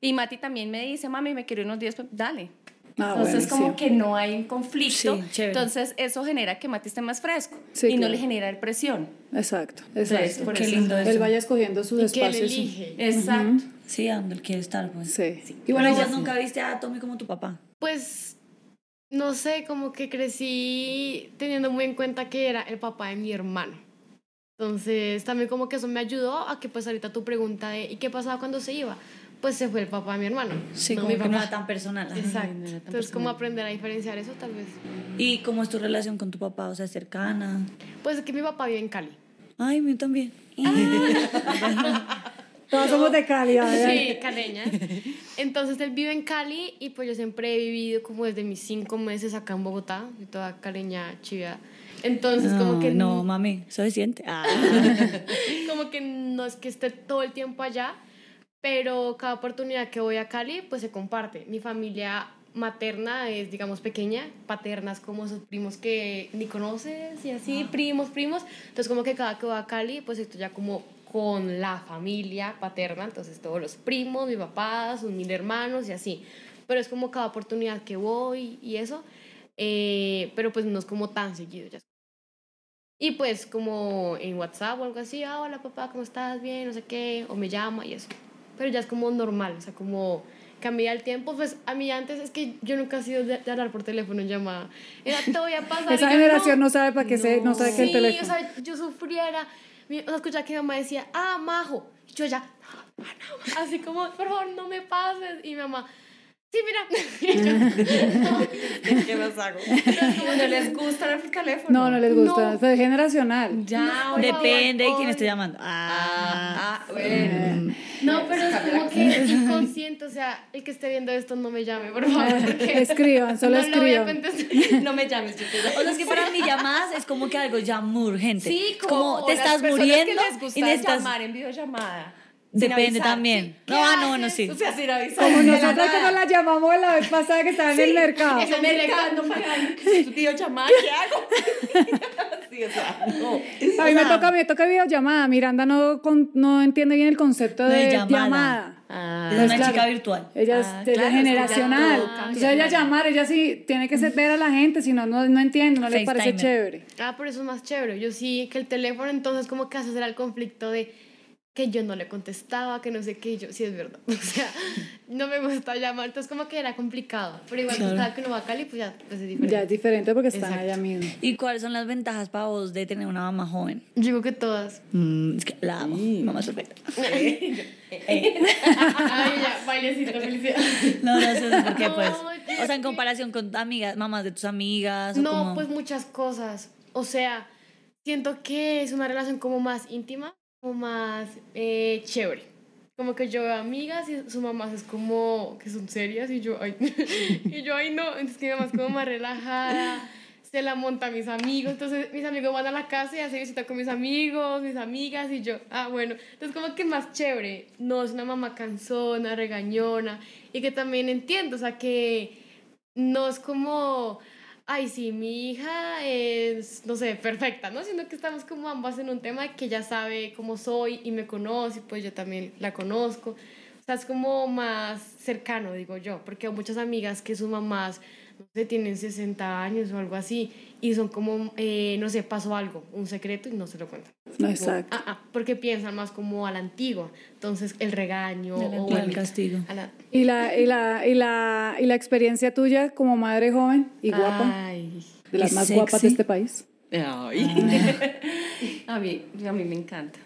[SPEAKER 1] Y Mati también me dice, mami, me quiero unos días, pues, dale.
[SPEAKER 4] Ah,
[SPEAKER 1] Entonces,
[SPEAKER 4] bueno,
[SPEAKER 1] como
[SPEAKER 4] sí.
[SPEAKER 1] que no hay un conflicto.
[SPEAKER 2] Sí.
[SPEAKER 1] Entonces, eso genera que Mati esté más fresco
[SPEAKER 4] Sí,
[SPEAKER 1] y no
[SPEAKER 4] claro.
[SPEAKER 1] le genera presión.
[SPEAKER 4] Exacto,
[SPEAKER 1] Entonces,
[SPEAKER 4] exacto.
[SPEAKER 1] por
[SPEAKER 2] Qué
[SPEAKER 1] eso.
[SPEAKER 2] lindo
[SPEAKER 4] Él
[SPEAKER 2] eso.
[SPEAKER 4] vaya escogiendo sus
[SPEAKER 5] Y que él
[SPEAKER 4] espacios.
[SPEAKER 5] elige.
[SPEAKER 1] Exacto.
[SPEAKER 2] Sí, a donde él quiere estar, pues.
[SPEAKER 4] Sí.
[SPEAKER 2] Y bueno,
[SPEAKER 4] ella-
[SPEAKER 2] nunca viste a Tommy como tu papá.
[SPEAKER 5] Pues, no sé, como que crecí teniendo muy en cuenta que era el papá de mi hermano. Entonces, también como que eso me ayudó a que pues ahorita tu pregunta de ¿y qué pasaba cuando se iba? Pues se fue el papá de mi hermano.
[SPEAKER 2] Sí,
[SPEAKER 5] no
[SPEAKER 2] como
[SPEAKER 5] mi
[SPEAKER 2] que no
[SPEAKER 5] papá.
[SPEAKER 2] era tan personal.
[SPEAKER 5] Exacto.
[SPEAKER 1] no tan
[SPEAKER 5] Entonces, ¿cómo aprender a diferenciar eso tal vez?
[SPEAKER 2] ¿Y cómo es tu relación con tu papá? O sea, cercana.
[SPEAKER 5] Pues es que mi papá vive en Cali.
[SPEAKER 2] Ay, mío también.
[SPEAKER 4] Todos somos de Cali. ¿verdad?
[SPEAKER 5] Sí, caleña. Entonces él vive en Cali y pues yo siempre he vivido como desde mis cinco meses acá en Bogotá, y toda caleña chivia. Entonces como que
[SPEAKER 2] no, mami, suficiente. Ah.
[SPEAKER 5] como que no es que esté todo el tiempo allá, pero cada oportunidad que voy a Cali pues se comparte. Mi familia materna es digamos pequeña, paternas como esos primos que ni conoces y así, primos, primos. Entonces como que cada que voy a Cali pues estoy ya como con la familia paterna, entonces todos los primos, mi papá, sus mil hermanos y así. Pero es como cada oportunidad que voy y eso. eh, pero pues no es como tan seguido ya. Y pues como en WhatsApp o algo así, ah, hola papá, ¿cómo estás? Bien, no sé qué, o me llama y eso. Pero ya es como normal, o sea, como cambia el tiempo, pues a mí antes es que yo nunca he sido de, de hablar por teléfono en llamada. Era, te voy a pasar.
[SPEAKER 4] Esa generación no sabe para qué se, no sabe qué el
[SPEAKER 5] Sí,
[SPEAKER 4] teléfono.
[SPEAKER 5] o sea, yo sufriera. Mi- O sea, escuchaba que mi mamá decía, ah, majo. Y yo ya, "Ah, no". así como, por favor, no me pases. Y mi mamá, sí, mira.
[SPEAKER 1] ¿Qué más hago? No les gusta el teléfono.
[SPEAKER 4] No, no les gusta.
[SPEAKER 5] No.
[SPEAKER 4] Es generacional.
[SPEAKER 1] Ya,
[SPEAKER 5] por
[SPEAKER 2] Depende de quién esté llamando. Ah,
[SPEAKER 1] Ah, bueno.
[SPEAKER 5] no, pero es como que es inconsciente. O sea, el que esté viendo esto no me llame, por favor. Porque
[SPEAKER 4] Escriban, solo
[SPEAKER 5] no
[SPEAKER 4] escriban.
[SPEAKER 1] No me llames, te
[SPEAKER 2] O sea, es que para mí llamadas es como que algo ya muy urgente.
[SPEAKER 1] Sí,
[SPEAKER 2] Es como te
[SPEAKER 1] las
[SPEAKER 2] estás muriendo
[SPEAKER 1] que les gusta
[SPEAKER 2] y necesitas...
[SPEAKER 1] llamar en videollamada.
[SPEAKER 2] Depende
[SPEAKER 1] avisar,
[SPEAKER 2] también.
[SPEAKER 1] sí.
[SPEAKER 2] No,
[SPEAKER 1] ¿Qué
[SPEAKER 2] ah, no, bueno,
[SPEAKER 1] haces?
[SPEAKER 2] sí.
[SPEAKER 1] O sea, sin avisar.
[SPEAKER 4] Como nosotros que nos la llamamos la vez pasada que estaba en el mercado.
[SPEAKER 1] En el mercado, pagando videollamada, ¿qué hago? sí, o sea, no.
[SPEAKER 4] A mí me toca, me toca videollamada. Miranda no, con- no entiende bien el concepto
[SPEAKER 2] De
[SPEAKER 4] de,
[SPEAKER 2] llamada.
[SPEAKER 4] llamada.
[SPEAKER 1] Ah,
[SPEAKER 2] Es
[SPEAKER 4] Pues
[SPEAKER 2] una
[SPEAKER 4] claro.
[SPEAKER 2] chica virtual.
[SPEAKER 4] Ella es,
[SPEAKER 1] Ah,
[SPEAKER 4] ella
[SPEAKER 1] claro, es
[SPEAKER 4] generacional. Entonces ella
[SPEAKER 1] claro.
[SPEAKER 4] llamar, ella sí tiene que ser- ver a la gente, si no, no, no entiende, no le parece chévere.
[SPEAKER 5] Ah, pero eso es más chévere. Yo sí, que el teléfono entonces como que hace el conflicto de que yo no le contestaba, que no sé qué, y yo, sí es verdad. O sea, no me gusta llamar, entonces como que era complicado. Pero igual
[SPEAKER 2] Claro.
[SPEAKER 5] cada que uno va a Cali, pues ya pues, es diferente.
[SPEAKER 4] Ya es diferente porque están
[SPEAKER 5] Exacto.
[SPEAKER 4] allá mismo.
[SPEAKER 2] ¿Y cuáles son las ventajas para vos de tener una mamá joven?
[SPEAKER 5] Yo digo que todas.
[SPEAKER 2] Mm, es que la amo. Mamá es perfecta.
[SPEAKER 5] Ay, ya, bailecito, felicidad.
[SPEAKER 2] No, no sé por qué, pues. O sea, en comparación con amigas, mamás de tus amigas. o
[SPEAKER 5] No,
[SPEAKER 2] como-
[SPEAKER 5] pues muchas cosas. O sea, siento que es una relación como más íntima, como más eh, chévere. Como que yo veo amigas y su mamá es como que son serias y yo, ay, y yo, ay, no. Entonces que mi como más relajada, se la monta a mis amigos. Entonces mis amigos van a la casa y hace visita con mis amigos, mis amigas y yo, ah, bueno. Entonces como que más chévere. No es una mamá cansona, regañona y que también entiendo, o sea, que no es como, ay, sí, mi hija es, no sé, perfecta, ¿no? Sino que estamos como ambas en un tema que ella sabe cómo soy y me conoce, pues yo también la conozco. Sea, es como más cercano, digo yo, porque hay muchas amigas que sus mamás, no sé, tienen 60 años o algo así, y son como, eh, no sé, pasó algo, un secreto y no se lo cuentan.
[SPEAKER 4] No, exacto.
[SPEAKER 5] Ah, ah, porque piensan más como a la antigua. Entonces, el regaño
[SPEAKER 2] El
[SPEAKER 5] o
[SPEAKER 2] el castigo.
[SPEAKER 5] la-
[SPEAKER 4] ¿Y la, y, la, y, la, ¿Y la experiencia tuya como madre joven y guapa?
[SPEAKER 1] Ay.
[SPEAKER 4] de las más
[SPEAKER 2] sexy.
[SPEAKER 4] guapas de este país.
[SPEAKER 1] Ay. a, mí, a mí me encanta.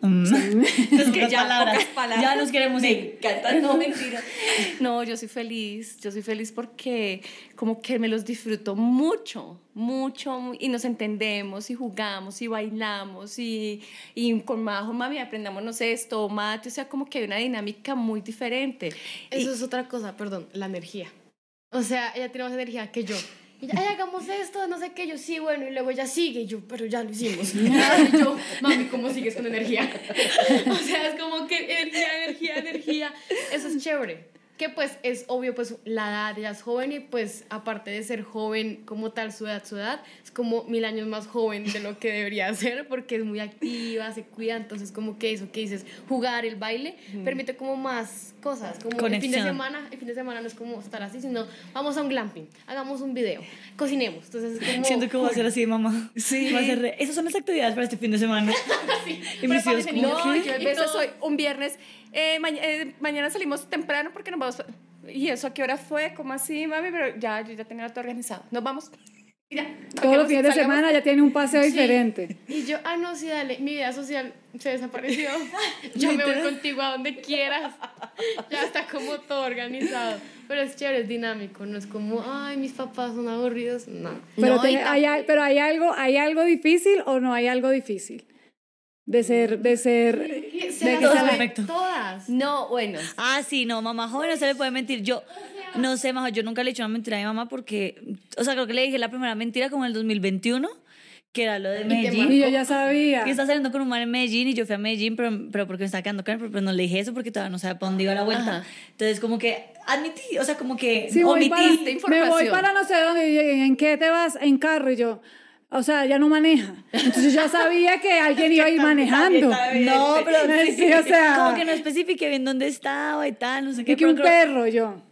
[SPEAKER 2] Mm.
[SPEAKER 1] Es que ya,
[SPEAKER 2] palabras.
[SPEAKER 1] palabras.
[SPEAKER 2] Ya nos queremos
[SPEAKER 1] Me
[SPEAKER 2] ir.
[SPEAKER 1] encanta, no, mentira. No, yo soy feliz, yo soy feliz porque como que me los disfruto mucho, mucho, y nos entendemos, y jugamos, y bailamos, y, y con Majo, mami, aprendámonos esto, mate, o sea, como que hay una dinámica muy diferente.
[SPEAKER 5] Eso es otra cosa, perdón, la energía. O sea, ella tiene más energía que yo. Y ya, "Ay, hagamos esto, no sé qué, yo sí, bueno, y luego ella sigue, y yo, pero ya lo hicimos. Y yo, mami, ¿cómo sigues con energía? O sea, es como que energía, energía, energía. Eso es chévere. Que pues es obvio, pues la edad, ella es joven y pues aparte de ser joven como tal, su edad, su edad, es como mil años más joven de lo que debería ser porque es muy activa, se cuida, entonces como que eso que dices, jugar, el baile, permite como más cosas, como el fin de semana, el fin de semana no es como estar así, sino vamos a un glamping, hagamos un video, cocinemos, entonces es como...
[SPEAKER 2] Siento que voy a ser así, mamá. Sí. Va a ser re- Esas son las actividades para este fin de semana. Y mis hijos
[SPEAKER 1] No,
[SPEAKER 2] ¿qué?
[SPEAKER 1] yo soy un viernes, eh, maña- eh, mañana salimos temprano porque nos vamos... a- ¿Y eso a qué hora fue? ¿Cómo así, mami? Pero ya, yo ya tenía todo organizado. Nos vamos. Ya.
[SPEAKER 4] Todos los fines de semana ya tiene un paseo
[SPEAKER 5] Sí.
[SPEAKER 4] diferente.
[SPEAKER 5] Y yo, ah, no, sí, dale, mi vida social se desapareció. Yo me voy contigo a donde quieras. Ya está como todo organizado. Pero es chévere, es dinámico. No es como, ay, mis papás son aburridos. No.
[SPEAKER 4] Pero,
[SPEAKER 1] No,
[SPEAKER 4] tiene- hay, pero hay algo, hay algo difícil o no hay algo difícil de ser, de ser, de
[SPEAKER 5] Se
[SPEAKER 4] que
[SPEAKER 5] sabe
[SPEAKER 2] perfecto.
[SPEAKER 5] Todas.
[SPEAKER 1] No, bueno.
[SPEAKER 2] Ah, sí, no, mamá joven no se le puede mentir. Yo, no sé, majo, yo nunca le he hecho una mentira a mi mamá porque, o sea, creo que le dije la primera mentira como en el 2021, que era lo de Medellín.
[SPEAKER 4] y yo ya sabía.
[SPEAKER 2] Que está saliendo con un man en Medellín y yo fui a Medellín, pero, pero porque me estaba quedando con él, pero, pero no le dije eso porque todavía no sabía para dónde iba la vuelta.
[SPEAKER 1] Ajá.
[SPEAKER 2] Entonces, como que admití, o sea, como que
[SPEAKER 4] Sí, voy para,
[SPEAKER 2] omití.
[SPEAKER 1] esta
[SPEAKER 4] me voy
[SPEAKER 1] información.
[SPEAKER 4] para no sé dónde, y, ¿en qué te vas? En carro, y yo, o sea, ya no maneja. Entonces yo sabía que alguien iba a ir manejando.
[SPEAKER 2] No, pero
[SPEAKER 4] Sí, o sea,
[SPEAKER 2] como que no especifiqué bien dónde estaba y tal, no sé qué.
[SPEAKER 4] y que un perro, yo.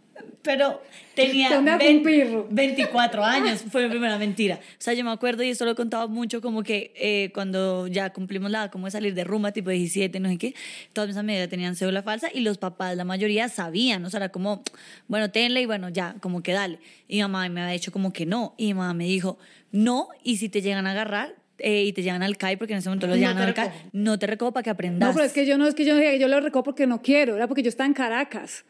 [SPEAKER 2] Pero tenía
[SPEAKER 4] ¿Dónde hago un pirro?
[SPEAKER 2] 24 años, fue mi primera mentira. O sea, yo me acuerdo y esto lo he contado mucho, como que eh, cuando ya cumplimos la como de salir de rumba, tipo 17, no sé qué, todas mis amigas tenían cédula falsa y los papás, la mayoría, sabían, o sea, era como, bueno, tenle y bueno, ya, como que dale. Y mi mamá me había dicho como que no, y mi mamá me dijo, no, y si te llegan a agarrar, eh, y te llevan al CAI, porque en ese momento los
[SPEAKER 5] No
[SPEAKER 2] llevan al CAI, no te recojo para que aprendas.
[SPEAKER 4] No, pero es que yo no es que yo no yo lo recojo porque no quiero, era porque yo estaba en Caracas.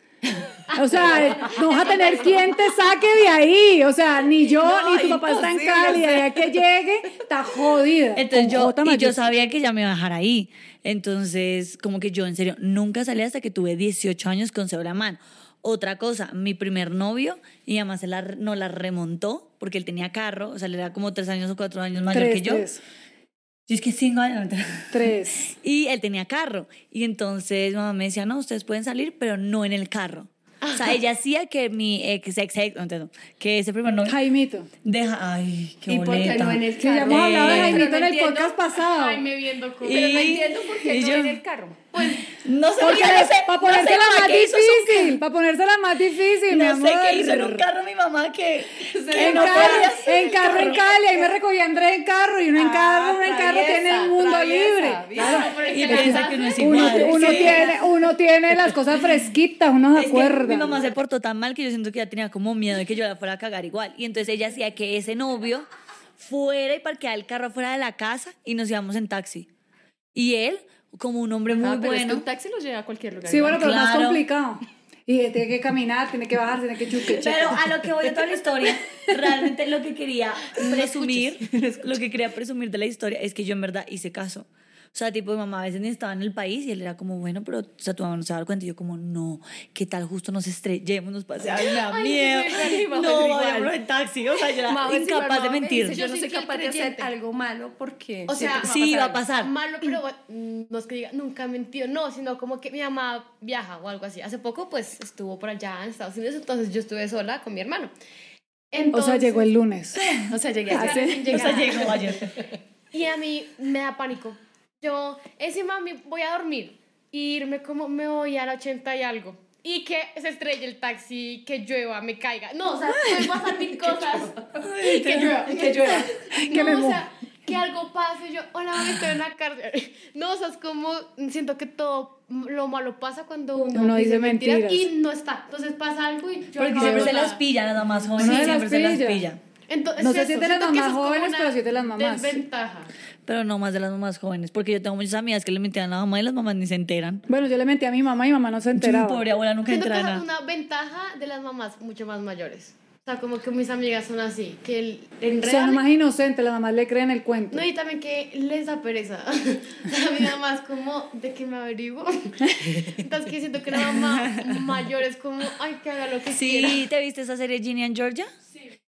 [SPEAKER 4] O sea, no vas a tener quien te saque de ahí. O sea, ni yo
[SPEAKER 1] No,
[SPEAKER 4] ni tu papá está en Cali.
[SPEAKER 1] o sea.
[SPEAKER 4] De ahí a que llegue, está jodida.
[SPEAKER 2] Entonces yo, y yo sabía que ya me iba a dejar ahí. Entonces, como que yo en serio nunca salí hasta que tuve 18 años con en mano. Otra cosa, mi primer novio, y además la, no la remontó porque él tenía carro, o sea, él era como tres años o cuatro años mayor
[SPEAKER 4] Tres,
[SPEAKER 2] que yo.
[SPEAKER 4] tres,
[SPEAKER 2] Yo es que cinco años.
[SPEAKER 4] tres.
[SPEAKER 2] Y él tenía carro. Y entonces mamá me decía, no, ustedes pueden salir, pero no en el carro. O sea, ella hacía que mi ex, ex, ex, no entiendo, que ese primer novio
[SPEAKER 4] Jaimito.
[SPEAKER 2] deja, ay, qué
[SPEAKER 1] ¿Y
[SPEAKER 2] boleta.
[SPEAKER 1] no en el
[SPEAKER 4] Que ya
[SPEAKER 1] carro?
[SPEAKER 4] hemos hablado de Jaimito en
[SPEAKER 1] no
[SPEAKER 4] el podcast pasado.
[SPEAKER 5] Ay, me viendo con...
[SPEAKER 1] Pero no
[SPEAKER 2] Y-
[SPEAKER 1] entiendo por qué
[SPEAKER 2] y
[SPEAKER 1] no
[SPEAKER 2] yo-
[SPEAKER 1] en el carro.
[SPEAKER 2] No sé,
[SPEAKER 4] Porque
[SPEAKER 2] yo no sé,
[SPEAKER 4] para
[SPEAKER 2] no sé,
[SPEAKER 4] ponérsela más
[SPEAKER 2] ¿qué hizo su
[SPEAKER 4] difícil, para ponérsela más difícil, mi
[SPEAKER 2] No
[SPEAKER 4] amor.
[SPEAKER 2] sé qué hizo en un carro mi mamá que, que
[SPEAKER 4] En,
[SPEAKER 2] no
[SPEAKER 4] carro,
[SPEAKER 2] podía hacer
[SPEAKER 4] en carro en Cali, ahí me recogía Andrés en carro y uno en
[SPEAKER 1] Ah,
[SPEAKER 4] carro, uno en carro tiene el mundo
[SPEAKER 1] traviesa,
[SPEAKER 4] libre. Claro.
[SPEAKER 2] Y piensa que uno es
[SPEAKER 4] Uno,
[SPEAKER 2] igual.
[SPEAKER 4] uno
[SPEAKER 2] Sí.
[SPEAKER 4] tiene, uno tiene las cosas fresquitas, uno se acuerda.
[SPEAKER 2] mi mamá se portó tan mal que yo siento que ella tenía como miedo de que yo la fuera a cagar igual. Y entonces ella hacía que ese novio fuera y parqueara el carro fuera de la casa y nos íbamos en taxi. Y él, como un hombre muy
[SPEAKER 1] Ah, pero es que
[SPEAKER 2] bueno,
[SPEAKER 1] un taxi lo lleva a cualquier lugar.
[SPEAKER 4] Sí, bueno, pero más
[SPEAKER 2] Claro.
[SPEAKER 4] complicado. Y tiene que caminar, tiene que bajar, tiene que chuque.
[SPEAKER 2] Pero a lo que voy de toda la historia, realmente lo que quería presumir, lo que quería presumir de la historia es que yo en verdad hice caso. O sea, tipo, mi mamá a veces ni estaba en el país y él era como, bueno, pero, o sea, tu mamá no se va a dar cuenta. Y yo como, no, ¿qué tal justo nos estrellemos, nos pase? Ay, me da
[SPEAKER 5] Ay,
[SPEAKER 2] miedo. No,
[SPEAKER 1] igual.
[SPEAKER 2] vayámonos en taxi. O sea, yo era incapaz de
[SPEAKER 1] mamá me
[SPEAKER 2] mentir.
[SPEAKER 1] dice, Yo no
[SPEAKER 5] Yo
[SPEAKER 1] soy capaz de hacer algo malo porque.
[SPEAKER 5] O sea,
[SPEAKER 2] Sí, va a pasar.
[SPEAKER 5] Malo, pero mm, no es que diga, nunca he mentido, no, sino como que mi mamá viaja o algo así. Hace poco, pues, estuvo por allá en Estados Unidos, entonces yo estuve sola con mi hermano.
[SPEAKER 4] O
[SPEAKER 5] Entonces,
[SPEAKER 4] sea, llegó el lunes.
[SPEAKER 1] O sea, llegué
[SPEAKER 5] Claro,
[SPEAKER 1] a
[SPEAKER 5] sin
[SPEAKER 2] O sea, llegó ayer.
[SPEAKER 5] Y a mí me da pánico. Yo, ese mami, voy a dormir. Y irme como, me voy a la 80 y algo. Y que se estrelle el taxi, que llueva, me caiga. No, o sea, pueden pasar mil cosas.
[SPEAKER 1] que llueva, que llueva.
[SPEAKER 4] Que me
[SPEAKER 5] no, o
[SPEAKER 4] moje.
[SPEAKER 5] sea, que algo pase. Yo, hola, mami, estoy en la cárcel. No, o sea, es como, siento que todo lo malo pasa cuando uno,
[SPEAKER 4] Uno dice
[SPEAKER 5] mentiras
[SPEAKER 4] mentiras.
[SPEAKER 5] y no está. Entonces pasa algo y yo
[SPEAKER 2] Porque
[SPEAKER 5] acabo
[SPEAKER 2] siempre se las las mamás jóvenes
[SPEAKER 4] Uno se
[SPEAKER 2] siempre se las
[SPEAKER 4] pilla.
[SPEAKER 2] pilla.
[SPEAKER 5] Entonces,
[SPEAKER 4] No sé si es de las
[SPEAKER 5] que
[SPEAKER 4] mamás jóvenes, pero sí de las mamás.
[SPEAKER 5] Desventaja.
[SPEAKER 2] Pero no más de las mamás jóvenes, porque yo tengo muchas amigas que le mentían a la mamá y las mamás ni se enteran.
[SPEAKER 4] Bueno, yo le mentí a mi mamá y mi mamá no se
[SPEAKER 2] Mi
[SPEAKER 4] enteraba.
[SPEAKER 2] pobre abuela nunca
[SPEAKER 5] Siento que
[SPEAKER 2] entra
[SPEAKER 5] esa es
[SPEAKER 2] nada.
[SPEAKER 5] una ventaja de las mamás mucho más mayores. O sea, como que mis amigas son así, que el- enredan.
[SPEAKER 4] Son más inocentes, las mamás le creen el cuento.
[SPEAKER 5] No, y también que les da pereza. O sea, mi mamá es como, ¿de qué me averiguo? Entonces, que siento que la mamá mayor es como, ay, que haga lo que quiera.
[SPEAKER 2] Sí, ¿te viste esa serie Ginny and Georgia?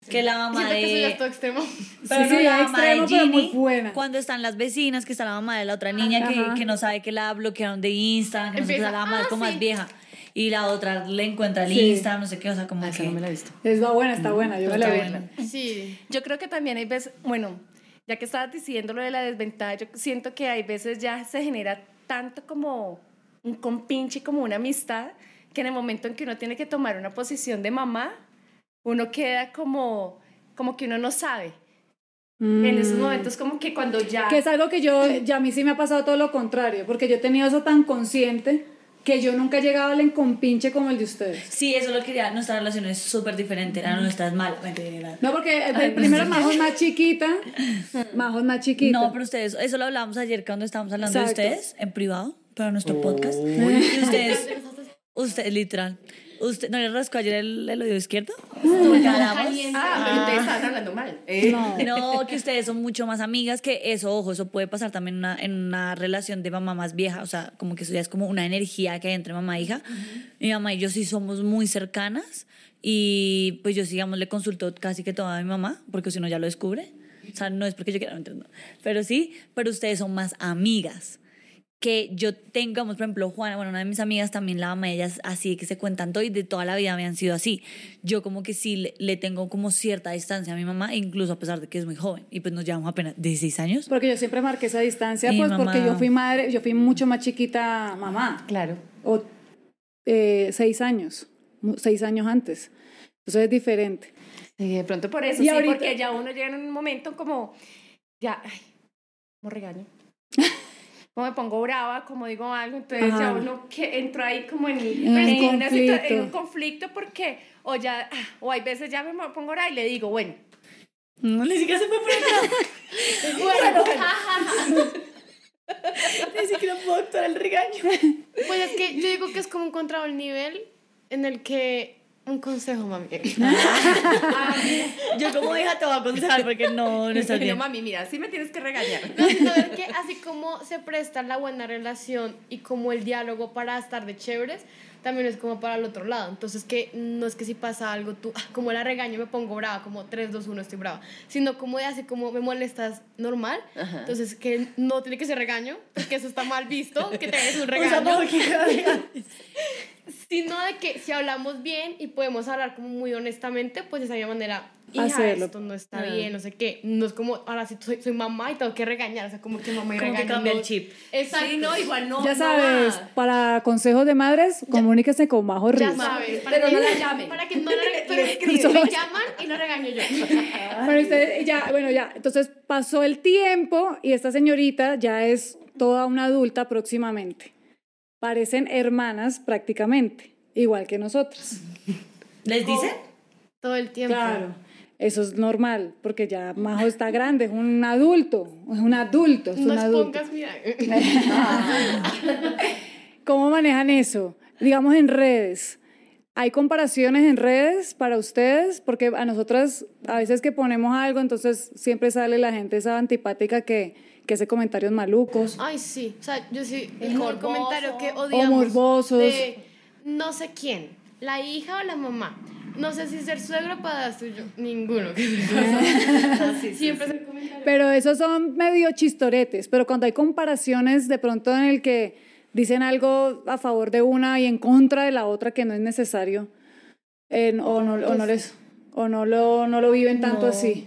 [SPEAKER 5] Sí.
[SPEAKER 2] Que la mamá
[SPEAKER 5] Siento que soy
[SPEAKER 2] de...
[SPEAKER 5] hasta extremo.
[SPEAKER 2] Pero
[SPEAKER 4] Sí,
[SPEAKER 2] no
[SPEAKER 4] sí,
[SPEAKER 2] la
[SPEAKER 4] es
[SPEAKER 2] mamá de
[SPEAKER 4] extremo, pero muy
[SPEAKER 2] Ginny,
[SPEAKER 4] buena.
[SPEAKER 2] Cuando están las vecinas, que está la mamá de la otra niña que,
[SPEAKER 4] Ajá.
[SPEAKER 2] que no sabe que la bloquearon de Instagram, que no sé qué,
[SPEAKER 5] Empieza,
[SPEAKER 2] la mamá es
[SPEAKER 5] "Ah,
[SPEAKER 2] como
[SPEAKER 5] sí".
[SPEAKER 2] más vieja. Y la otra le encuentra el
[SPEAKER 4] Sí.
[SPEAKER 2] Instagram, no sé qué, o sea, como
[SPEAKER 1] Ah, esa
[SPEAKER 2] que...
[SPEAKER 1] no me la he visto.
[SPEAKER 4] Es va buena, está buena, yo me la
[SPEAKER 1] Está
[SPEAKER 4] vi.
[SPEAKER 1] buena.
[SPEAKER 5] Sí.
[SPEAKER 1] Yo creo que también hay veces, bueno, ya que estabas diciendo lo de la desventaja, yo siento que hay veces ya se genera tanto como un compinche, como una amistad, que en el momento en que uno tiene que tomar una posición de mamá, uno queda como, como que uno no sabe. En esos
[SPEAKER 4] Mm.
[SPEAKER 1] momentos como que cuando ya...
[SPEAKER 4] Que es algo que yo, ya a mí sí me ha pasado todo lo contrario, porque yo he tenido eso tan consciente que yo nunca he llegado al encompinche como el de ustedes.
[SPEAKER 2] Sí, eso lo quería. Nuestra relación es súper diferente. La nuestra es mala. Mentira.
[SPEAKER 4] No, porque eh, primero Majo es más chiquita, Majo es más chiquita.
[SPEAKER 2] No, pero ustedes, eso lo hablamos ayer cuando estábamos hablando
[SPEAKER 4] Exacto.
[SPEAKER 2] de ustedes en privado para nuestro podcast. Y ustedes, usted, literal, usted, ¿no le rascó ayer el, el oído izquierdo?
[SPEAKER 1] Ah, pero ustedes estaban hablando mal. Eh,
[SPEAKER 4] No.
[SPEAKER 2] No, que ustedes son mucho más amigas, que eso, ojo, eso puede pasar también en una, en una relación de mamá más vieja, o sea, como que eso ya es como una energía que hay entre mamá e hija. Mi mamá y yo sí somos muy cercanas y pues yo, digamos, le consulto casi que toda a mi mamá, porque si no ya lo descubre. O sea, no es porque yo quiera, no, entiendo. pero sí, pero ustedes son más amigas que yo digamos, por ejemplo, Juana, bueno, una de mis amigas también la mamá, ellas así que se cuentan todo y de toda la vida me han sido así. Yo como que sí le, le tengo como cierta distancia a mi mamá, incluso a pesar de que es muy joven y pues nos llevamos apenas 16 años.
[SPEAKER 4] Porque yo siempre marqué esa distancia,
[SPEAKER 2] Mi
[SPEAKER 4] pues
[SPEAKER 2] mamá-
[SPEAKER 4] porque yo fui madre, yo fui mucho más chiquita mamá,
[SPEAKER 1] Claro.
[SPEAKER 4] o eh, seis años. seis años antes. Entonces es diferente.
[SPEAKER 1] Sí, de pronto por eso,
[SPEAKER 4] Y
[SPEAKER 1] sí,
[SPEAKER 4] ahorita-
[SPEAKER 1] porque ya uno llega en un momento como, ya, ay, como regaño. Como me pongo brava, como digo algo, entonces ya
[SPEAKER 4] Ajá.
[SPEAKER 1] uno que entró ahí como en,
[SPEAKER 4] En un
[SPEAKER 1] en una en un conflicto porque, o ya, ah, o hay veces ya me pongo brava y le digo, bueno,
[SPEAKER 2] No, ni siquiera se fue por acá.
[SPEAKER 1] bueno, bueno.
[SPEAKER 2] Ni siquiera puedo actuar el regaño.
[SPEAKER 5] Pues es que yo digo que es como encontrar un nivel en el que un consejo, mami.
[SPEAKER 2] Yo como hija te voy a aconsejar porque no, no estás
[SPEAKER 1] No,
[SPEAKER 2] bien.
[SPEAKER 1] mami, mira, sí me tienes que regañar.
[SPEAKER 5] No, sino es que así como se presta la buena relación y como el diálogo para estar de chéveres, también es como para el otro lado. Entonces, que no es que si pasa algo, tú, ah, como la regaño, me pongo brava, como 3, 2, 1, estoy brava, sino como de así como me molestas normal.
[SPEAKER 1] Ajá.
[SPEAKER 5] Entonces, que no tiene que ser regaño, porque eso está mal visto, que te des un
[SPEAKER 2] O sea,
[SPEAKER 5] regaño. Sino de que si hablamos bien y podemos hablar como muy honestamente, pues de esa misma manera, hija,
[SPEAKER 4] Hacerlo.
[SPEAKER 5] esto no está
[SPEAKER 1] Ah.
[SPEAKER 5] bien, no sé qué. No es como, ahora sí soy, soy mamá y tengo que regañar, o sea, como que mamá y
[SPEAKER 2] Como que cambia
[SPEAKER 5] no-
[SPEAKER 2] el chip.
[SPEAKER 5] Exacto.
[SPEAKER 1] Sí, no, igual no.
[SPEAKER 4] ya
[SPEAKER 1] no
[SPEAKER 4] sabes,
[SPEAKER 1] va.
[SPEAKER 4] para consejos de madres, comuníquese con Majo
[SPEAKER 5] Ya
[SPEAKER 4] Riz.
[SPEAKER 5] sabes,
[SPEAKER 1] Pero
[SPEAKER 5] que,
[SPEAKER 1] no la llamen.
[SPEAKER 5] Para que no la pero me llaman y lo regaño yo.
[SPEAKER 4] Bueno, usted ya, bueno, ya, entonces pasó el tiempo y esta señorita ya es toda una adulta próximamente. Parecen hermanas prácticamente, igual que nosotras.
[SPEAKER 2] ¿Les dicen?
[SPEAKER 5] Todo el tiempo.
[SPEAKER 4] Claro. Eso es normal, porque ya Majo está grande, es un adulto, es un adulto, es
[SPEAKER 5] No
[SPEAKER 4] un adulto.
[SPEAKER 5] expongas, mira.
[SPEAKER 4] ¿Cómo manejan eso? Digamos en redes. ¿Hay comparaciones en redes para ustedes? Porque a nosotras, a veces que ponemos algo, entonces siempre sale la gente esa antipática que, que hace comentarios malucos.
[SPEAKER 5] Ay, sí. O sea, yo sí, el
[SPEAKER 1] Morboso.
[SPEAKER 5] comentario que
[SPEAKER 1] O
[SPEAKER 5] odiamos.
[SPEAKER 4] morbosos.
[SPEAKER 5] De no sé quién, la hija o la mamá. No sé si ser suegro o padrastro. Yo, ninguno. Siempre es el comentario.
[SPEAKER 4] Pero esos son medio chistoretes, pero cuando hay comparaciones de pronto en el que dicen algo a favor de una y en contra de la otra que no es necesario, eh, o, no, o, no les, o no, lo, no lo viven tanto
[SPEAKER 2] No.
[SPEAKER 4] así.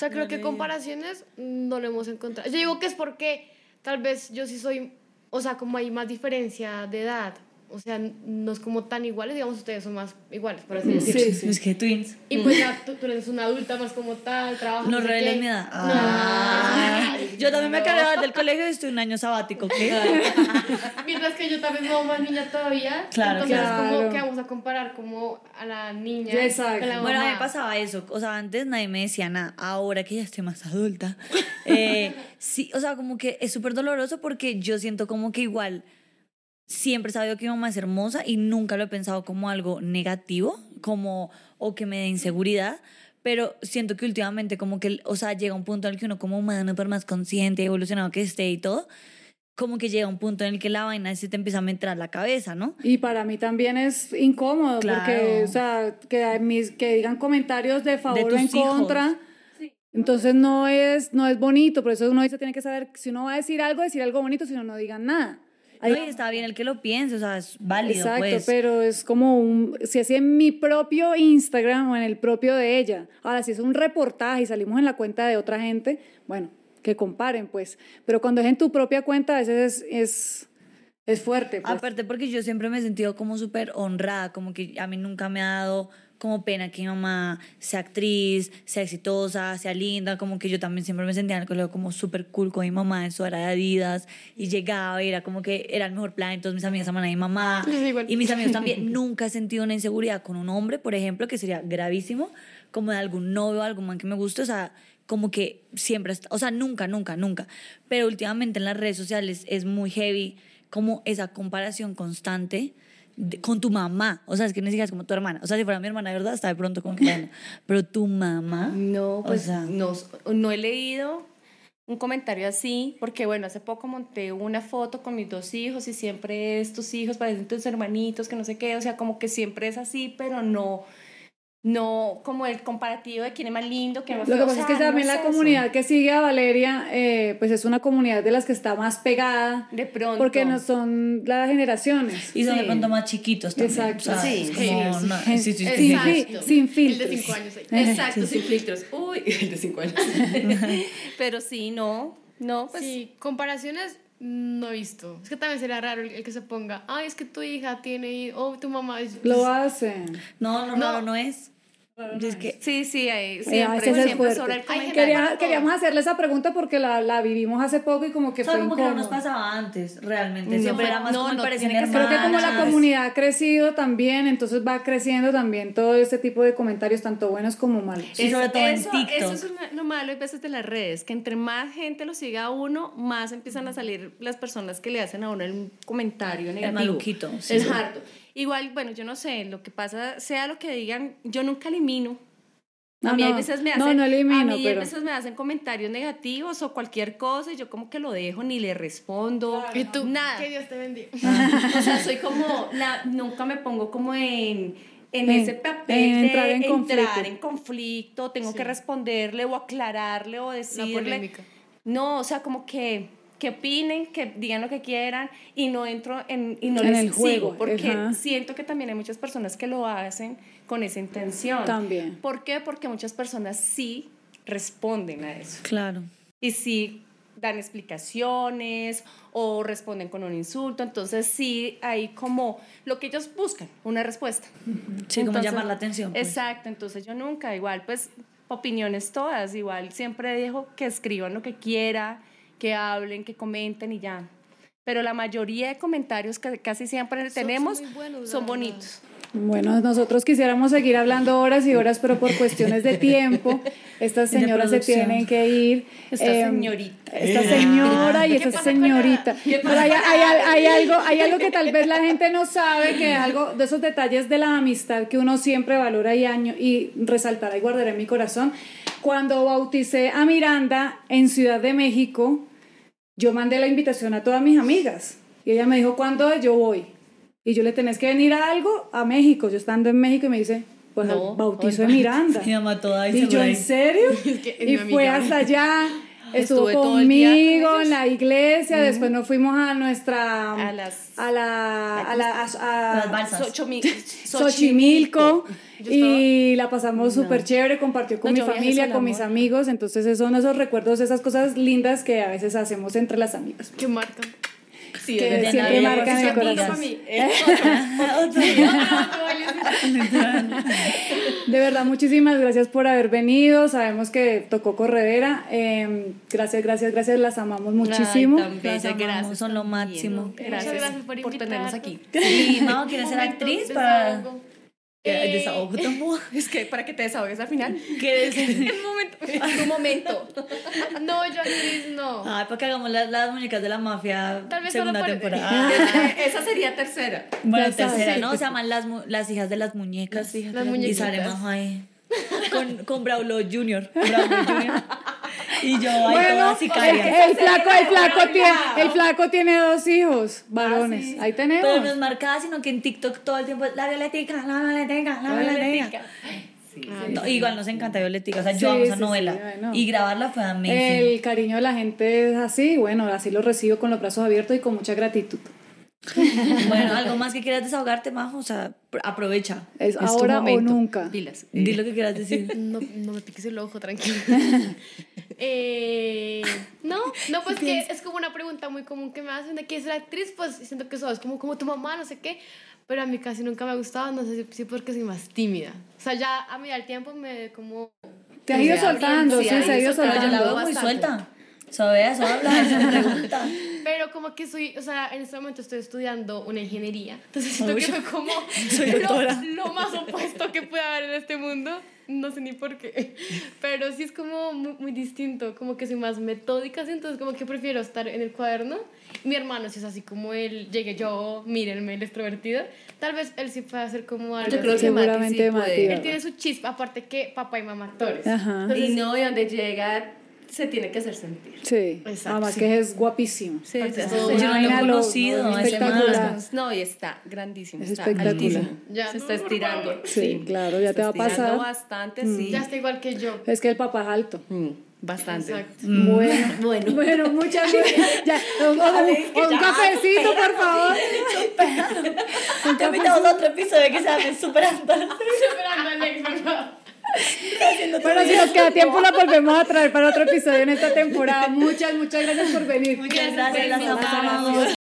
[SPEAKER 5] O sea, creo que comparaciones no lo hemos encontrado. Yo digo que es porque tal vez yo sí soy, o sea, como hay más diferencia de edad. O sea, no es como tan iguales, digamos, ustedes son más iguales, por así decirlo.
[SPEAKER 4] Sí, sí.
[SPEAKER 2] Es que twins.
[SPEAKER 5] Y pues ya tú, tú eres una adulta más como tal, trabajas.
[SPEAKER 2] No
[SPEAKER 5] sé
[SPEAKER 2] reveles
[SPEAKER 5] qué.
[SPEAKER 2] mi edad.
[SPEAKER 5] No.
[SPEAKER 2] Yo también me cargaba del colegio y estoy un año sabático, ¿qué?
[SPEAKER 5] Mientras que yo también soy más niña todavía.
[SPEAKER 2] Claro,
[SPEAKER 5] entonces
[SPEAKER 4] claro.
[SPEAKER 5] como que vamos a comparar como a la niña.
[SPEAKER 4] Exacto.
[SPEAKER 5] con la
[SPEAKER 2] Bueno, a mí
[SPEAKER 5] mamá.
[SPEAKER 2] me pasaba eso. O sea, antes nadie me decía nada. Ahora que ya estoy más adulta. eh, sí, o sea, como que es súper doloroso porque yo siento como que igual siempre he sabido que mi mamá es hermosa y nunca lo he pensado como algo negativo, como o que me dé inseguridad. Pero siento que últimamente como que, o sea, llega un punto en el que uno como humano, por más consciente, evolucionado que esté y todo, como que llega un punto en el que la vaina se te empieza a meter a la cabeza, ¿no?
[SPEAKER 4] Y para mí también es incómodo,
[SPEAKER 2] Claro.
[SPEAKER 4] porque, o sea, que, mis, que digan comentarios de favor o
[SPEAKER 2] tus
[SPEAKER 4] en
[SPEAKER 2] hijos.
[SPEAKER 4] contra. Entonces no es, no es bonito, por eso uno dice, tiene que saber, si uno va a decir algo, decir algo bonito, si no, no digan nada. Hay-
[SPEAKER 2] No, está bien el que lo piense, o sea, es válido,
[SPEAKER 4] Exacto,
[SPEAKER 2] pues.
[SPEAKER 4] pero es como un, si así en mi propio Instagram o en el propio de ella. Ahora, si es un reportaje y salimos en la cuenta de otra gente, bueno, que comparen, pues. Pero cuando es en tu propia cuenta, a veces es, es, es fuerte. Pues.
[SPEAKER 2] Aparte porque yo siempre me he sentido como súper honrada, como que a mí nunca me ha dado como pena que mi mamá sea actriz, sea exitosa, sea linda, como que yo también siempre me sentía en el colegio como súper cool con mi mamá, eso era de Adidas, y llegaba y era como que era el mejor plan, entonces mis amigas amaban a mi mamá, y mis amigos también, nunca he sentido una inseguridad con un hombre, por ejemplo, que sería gravísimo, como de algún novio o algún man que me guste, o sea, como que siempre, o sea, nunca, nunca, nunca, pero últimamente en las redes sociales es muy heavy como esa comparación constante de- con tu mamá, o sea, es que ni siquiera es como tu hermana, o sea, si fuera mi hermana, de verdad, hasta de pronto que, bueno, pero tu mamá,
[SPEAKER 1] No,
[SPEAKER 2] O
[SPEAKER 1] pues
[SPEAKER 2] sea-
[SPEAKER 1] no, no he leído un comentario así, porque bueno, hace poco monté una foto con mis dos hijos y siempre es tus hijos, parecen tus hermanitos, que no sé qué, o sea, como que siempre es así, pero no, no como el comparativo de quién es más lindo, quién es más
[SPEAKER 4] Lo que pasa
[SPEAKER 1] o
[SPEAKER 4] es que también
[SPEAKER 1] no
[SPEAKER 4] la
[SPEAKER 1] es eso.
[SPEAKER 4] comunidad que sigue a Valeria, eh, pues es una comunidad de las que está más pegada,
[SPEAKER 1] De pronto.
[SPEAKER 4] porque no son las generaciones.
[SPEAKER 2] y son de
[SPEAKER 1] Sí.
[SPEAKER 2] pronto más chiquitos también,
[SPEAKER 4] Exacto.
[SPEAKER 1] Sí, sí,
[SPEAKER 4] Sin,
[SPEAKER 5] Exacto.
[SPEAKER 4] fi- sin
[SPEAKER 5] El
[SPEAKER 4] filtros.
[SPEAKER 5] de 5 años ahí.
[SPEAKER 1] Exacto, sin filtros. Uy, el de 5 años. pero sí, no, no, pues
[SPEAKER 5] sí, comparaciones No he visto. Es que también sería raro el, el que se ponga, ay, es que tu hija tiene, o tu mamá es...
[SPEAKER 4] Lo hacen.
[SPEAKER 2] No, no,
[SPEAKER 5] No.
[SPEAKER 2] no, no es. Es que
[SPEAKER 1] Sí, sí, ahí
[SPEAKER 4] Eh,
[SPEAKER 1] siempre,
[SPEAKER 4] el
[SPEAKER 1] siempre sobra el comentario.
[SPEAKER 4] Quería- queríamos hacerle esa pregunta porque la, la vivimos hace poco y como que
[SPEAKER 2] o sea,
[SPEAKER 4] fue
[SPEAKER 2] como que no nos pasaba antes, realmente.
[SPEAKER 1] No,
[SPEAKER 2] Siempre era más
[SPEAKER 1] no,
[SPEAKER 2] como
[SPEAKER 1] no,
[SPEAKER 2] el
[SPEAKER 1] tiene que-
[SPEAKER 4] Creo que como la
[SPEAKER 2] hermanas.
[SPEAKER 4] comunidad ha crecido también, entonces va creciendo también todo este tipo de comentarios, tanto buenos como malos.
[SPEAKER 2] Y sobre todo en
[SPEAKER 1] eso,
[SPEAKER 2] TikTok.
[SPEAKER 1] Eso es una- lo malo a veces de las redes, que entre más gente lo siga a uno, más empiezan a salir las personas que le hacen a uno el comentario negativo.
[SPEAKER 2] maluquito, sí.
[SPEAKER 1] Es harto. Igual, bueno, yo no sé, lo que pasa, sea lo que digan, yo nunca elimino.
[SPEAKER 4] No,
[SPEAKER 1] a mí
[SPEAKER 4] no,
[SPEAKER 1] hay veces me
[SPEAKER 4] no,
[SPEAKER 1] hacen,
[SPEAKER 4] no elimino,
[SPEAKER 1] a mí
[SPEAKER 4] pero-
[SPEAKER 1] a veces me hacen comentarios negativos o cualquier cosa y yo como que lo dejo, ni le respondo,
[SPEAKER 5] Y tú,
[SPEAKER 1] nada.
[SPEAKER 5] que Dios te bendiga.
[SPEAKER 1] O sea, soy como, la, nunca me pongo como en, en
[SPEAKER 4] En-
[SPEAKER 1] ese papel
[SPEAKER 4] en
[SPEAKER 1] de
[SPEAKER 4] entrar en conflicto.
[SPEAKER 1] entrar en conflicto, tengo que responderle o aclararle o decirle.
[SPEAKER 5] polémica.
[SPEAKER 1] No, o sea, como que que opinen, que digan lo que quieran y no entro en y no
[SPEAKER 4] En
[SPEAKER 1] les
[SPEAKER 4] el juego,
[SPEAKER 1] sigo porque
[SPEAKER 4] ajá.
[SPEAKER 1] siento que también hay muchas personas que lo hacen con esa intención.
[SPEAKER 4] También.
[SPEAKER 1] ¿Por qué? Porque muchas personas sí responden a eso
[SPEAKER 2] Claro.
[SPEAKER 1] y sí dan explicaciones o responden con un insulto, entonces sí hay como lo que ellos buscan, una respuesta.
[SPEAKER 2] Sí, como llamar la atención. pues.
[SPEAKER 1] Exacto, entonces yo nunca, igual pues opiniones todas, igual siempre dejo que escriban lo que quiera, que hablen, que comenten y ya. Pero la mayoría de comentarios que casi siempre
[SPEAKER 5] Son-
[SPEAKER 1] tenemos
[SPEAKER 5] son buenos,
[SPEAKER 1] son bonitos.
[SPEAKER 4] Bueno, nosotros quisiéramos seguir hablando horas y horas, pero por cuestiones de tiempo, estas señoras se tienen que ir.
[SPEAKER 1] Esta
[SPEAKER 4] Em,
[SPEAKER 1] señorita.
[SPEAKER 4] Esta señora y
[SPEAKER 5] ¿Qué
[SPEAKER 4] esta señorita. Pero hay, hay, hay algo, hay algo que tal vez la gente no sabe, que es algo de esos detalles de la amistad que uno siempre valora y, año, y resaltará y guardaré en mi corazón. Cuando bauticé a Miranda en Ciudad de México, yo mandé la invitación a todas mis amigas. Y ella me dijo, ¿cuándo es? Yo voy. Y yo le tenés que venir a algo a México. Yo estando en México y me dice, pues
[SPEAKER 1] No,
[SPEAKER 4] al bautizo de. Miranda.
[SPEAKER 2] Mi mamá toda
[SPEAKER 4] Y yo. ¿en serio?
[SPEAKER 5] que es
[SPEAKER 4] y fue hasta allá. Estuvo
[SPEAKER 1] Estuve con
[SPEAKER 4] conmigo
[SPEAKER 1] ellos.
[SPEAKER 4] en la iglesia, después nos fuimos a nuestra
[SPEAKER 1] A las-
[SPEAKER 4] a la a la a- a-
[SPEAKER 2] Las balsas.
[SPEAKER 1] Xochomi-
[SPEAKER 4] Xochimilco
[SPEAKER 5] Yo
[SPEAKER 4] y la pasamos súper chévere, compartió con
[SPEAKER 1] No,
[SPEAKER 4] mi familia, con mis amigos, entonces esos son esos recuerdos, esas cosas lindas que a veces hacemos entre las amigas.
[SPEAKER 5] Que marca.
[SPEAKER 1] Sí,
[SPEAKER 4] que
[SPEAKER 1] de
[SPEAKER 4] siempre
[SPEAKER 2] nadie,
[SPEAKER 4] marcan
[SPEAKER 2] por
[SPEAKER 4] el corazón. De verdad, muchísimas gracias por haber venido. Sabemos que tocó corredera. Eh, gracias, gracias, gracias. Las amamos muchísimo.
[SPEAKER 1] Ay, tan
[SPEAKER 2] Las amamos,
[SPEAKER 1] gracias
[SPEAKER 2] son lo máximo.
[SPEAKER 1] Gracias,
[SPEAKER 5] gracias por
[SPEAKER 1] tenernos
[SPEAKER 5] invitarnos.
[SPEAKER 1] aquí.
[SPEAKER 2] Sí, no, ¿quieres ser actriz? Para...
[SPEAKER 5] desahogo.
[SPEAKER 2] Eh, Desahogo tampoco.
[SPEAKER 1] Es que para que te desahogues al final.
[SPEAKER 2] ¿Quieres ser-
[SPEAKER 1] Un momento. Un momento.
[SPEAKER 5] No, yo no.
[SPEAKER 2] Ay, para que hagamos las, las muñecas de la mafia
[SPEAKER 5] Tal vez solo
[SPEAKER 2] segunda
[SPEAKER 5] por-
[SPEAKER 2] temporada.
[SPEAKER 1] Esa sería tercera.
[SPEAKER 2] Bueno,
[SPEAKER 4] Ya sabes.
[SPEAKER 2] tercera, ¿no? Se llaman las, las hijas de las muñecas.
[SPEAKER 1] Las hijas
[SPEAKER 5] Las
[SPEAKER 1] de
[SPEAKER 5] muñequitas.
[SPEAKER 2] Y sale Majo ahí. Con, con Braulo Junior. Braulo Junior. Y yo ahí
[SPEAKER 4] Bueno,
[SPEAKER 2] toda
[SPEAKER 4] el, flaco, el flaco tiene, el flaco tiene dos hijos, varones.
[SPEAKER 1] sí.
[SPEAKER 4] Ahí
[SPEAKER 2] Pero no
[SPEAKER 4] tenemos.
[SPEAKER 2] es marcada, sino que en TikTok todo el tiempo es la violetica, la violetica, la violetica. No, igual nos encanta Violetica, o sea, yo
[SPEAKER 4] Sí,
[SPEAKER 2] amo esa
[SPEAKER 4] sí,
[SPEAKER 2] novela.
[SPEAKER 4] sí, bueno.
[SPEAKER 2] Y grabarla fue amazing.
[SPEAKER 4] El cariño de la gente es así, bueno, así lo recibo con los brazos abiertos y con mucha gratitud.
[SPEAKER 2] Bueno, algo más que quieras desahogarte, Majo, o sea, pr- aprovecha.
[SPEAKER 4] Es, ahora o nunca.
[SPEAKER 1] Dilas.
[SPEAKER 2] Di lo que quieras decir.
[SPEAKER 5] No, no me piques el ojo, tranquilo. Eh, no, no, pues que es como una pregunta muy común que me hacen de qué ser actriz, pues siento que eso es como, como tu mamá, no sé qué, pero a mí casi nunca me ha gustado, no sé si, si porque soy más tímida. O sea, ya a medida del tiempo me como...
[SPEAKER 4] Te has ido soltando,
[SPEAKER 1] sí,
[SPEAKER 4] se ha
[SPEAKER 1] ido soltando.
[SPEAKER 2] Yo la veo muy suelta. Eso, habla, pregunta.
[SPEAKER 5] Pero como que soy, o sea, en este momento estoy estudiando una ingeniería, entonces siento
[SPEAKER 2] Uy,
[SPEAKER 5] que fue como
[SPEAKER 2] soy
[SPEAKER 5] lo, lo más opuesto que puede haber en este mundo, no sé ni por qué, pero sí es como muy, muy distinto, como que soy más metódica, ¿sí? entonces como que prefiero estar en el cuaderno. Mi hermano sí es así como él, llegue yo, mírenme, el extrovertido, tal vez él sí puede hacer como algo
[SPEAKER 1] Yo creo que Mati
[SPEAKER 4] Seguramente
[SPEAKER 1] sí
[SPEAKER 4] Mati,
[SPEAKER 1] puede.
[SPEAKER 4] ¿verdad?
[SPEAKER 5] Él tiene su chispa, aparte que papá y mamá actores.
[SPEAKER 4] Ajá.
[SPEAKER 1] Y no, y donde llega se tiene que hacer sentir.
[SPEAKER 4] Sí,
[SPEAKER 5] Exacto,
[SPEAKER 4] además
[SPEAKER 5] sí.
[SPEAKER 4] que es guapísimo.
[SPEAKER 1] Sí, sí,
[SPEAKER 5] todo-
[SPEAKER 1] sí.
[SPEAKER 2] Yo no lo he conocido,
[SPEAKER 4] no, espectacular.
[SPEAKER 1] No, y está grandísimo.
[SPEAKER 4] Es
[SPEAKER 1] está
[SPEAKER 4] espectacular.
[SPEAKER 5] Ya,
[SPEAKER 1] se está estirando.
[SPEAKER 4] Sí, claro, ya te va a
[SPEAKER 1] está estirando
[SPEAKER 4] pasar.
[SPEAKER 1] bastante, sí.
[SPEAKER 5] Ya está igual que yo.
[SPEAKER 4] Es que el papá es alto.
[SPEAKER 1] Mm, Bastante.
[SPEAKER 5] Exacto.
[SPEAKER 4] Bueno,
[SPEAKER 1] Bueno.
[SPEAKER 4] bueno, muchas gracias. Ya, un, un- un cafecito, por favor.
[SPEAKER 2] Te invitamos a otro episodio que se llame Superando.
[SPEAKER 5] Estoy esperando a Alex, por favor.
[SPEAKER 4] Bueno, si nos queda tiempo, la volvemos a traer para otro episodio en esta temporada. Muchas, muchas gracias por venir.
[SPEAKER 2] Muchas gracias, las amamos.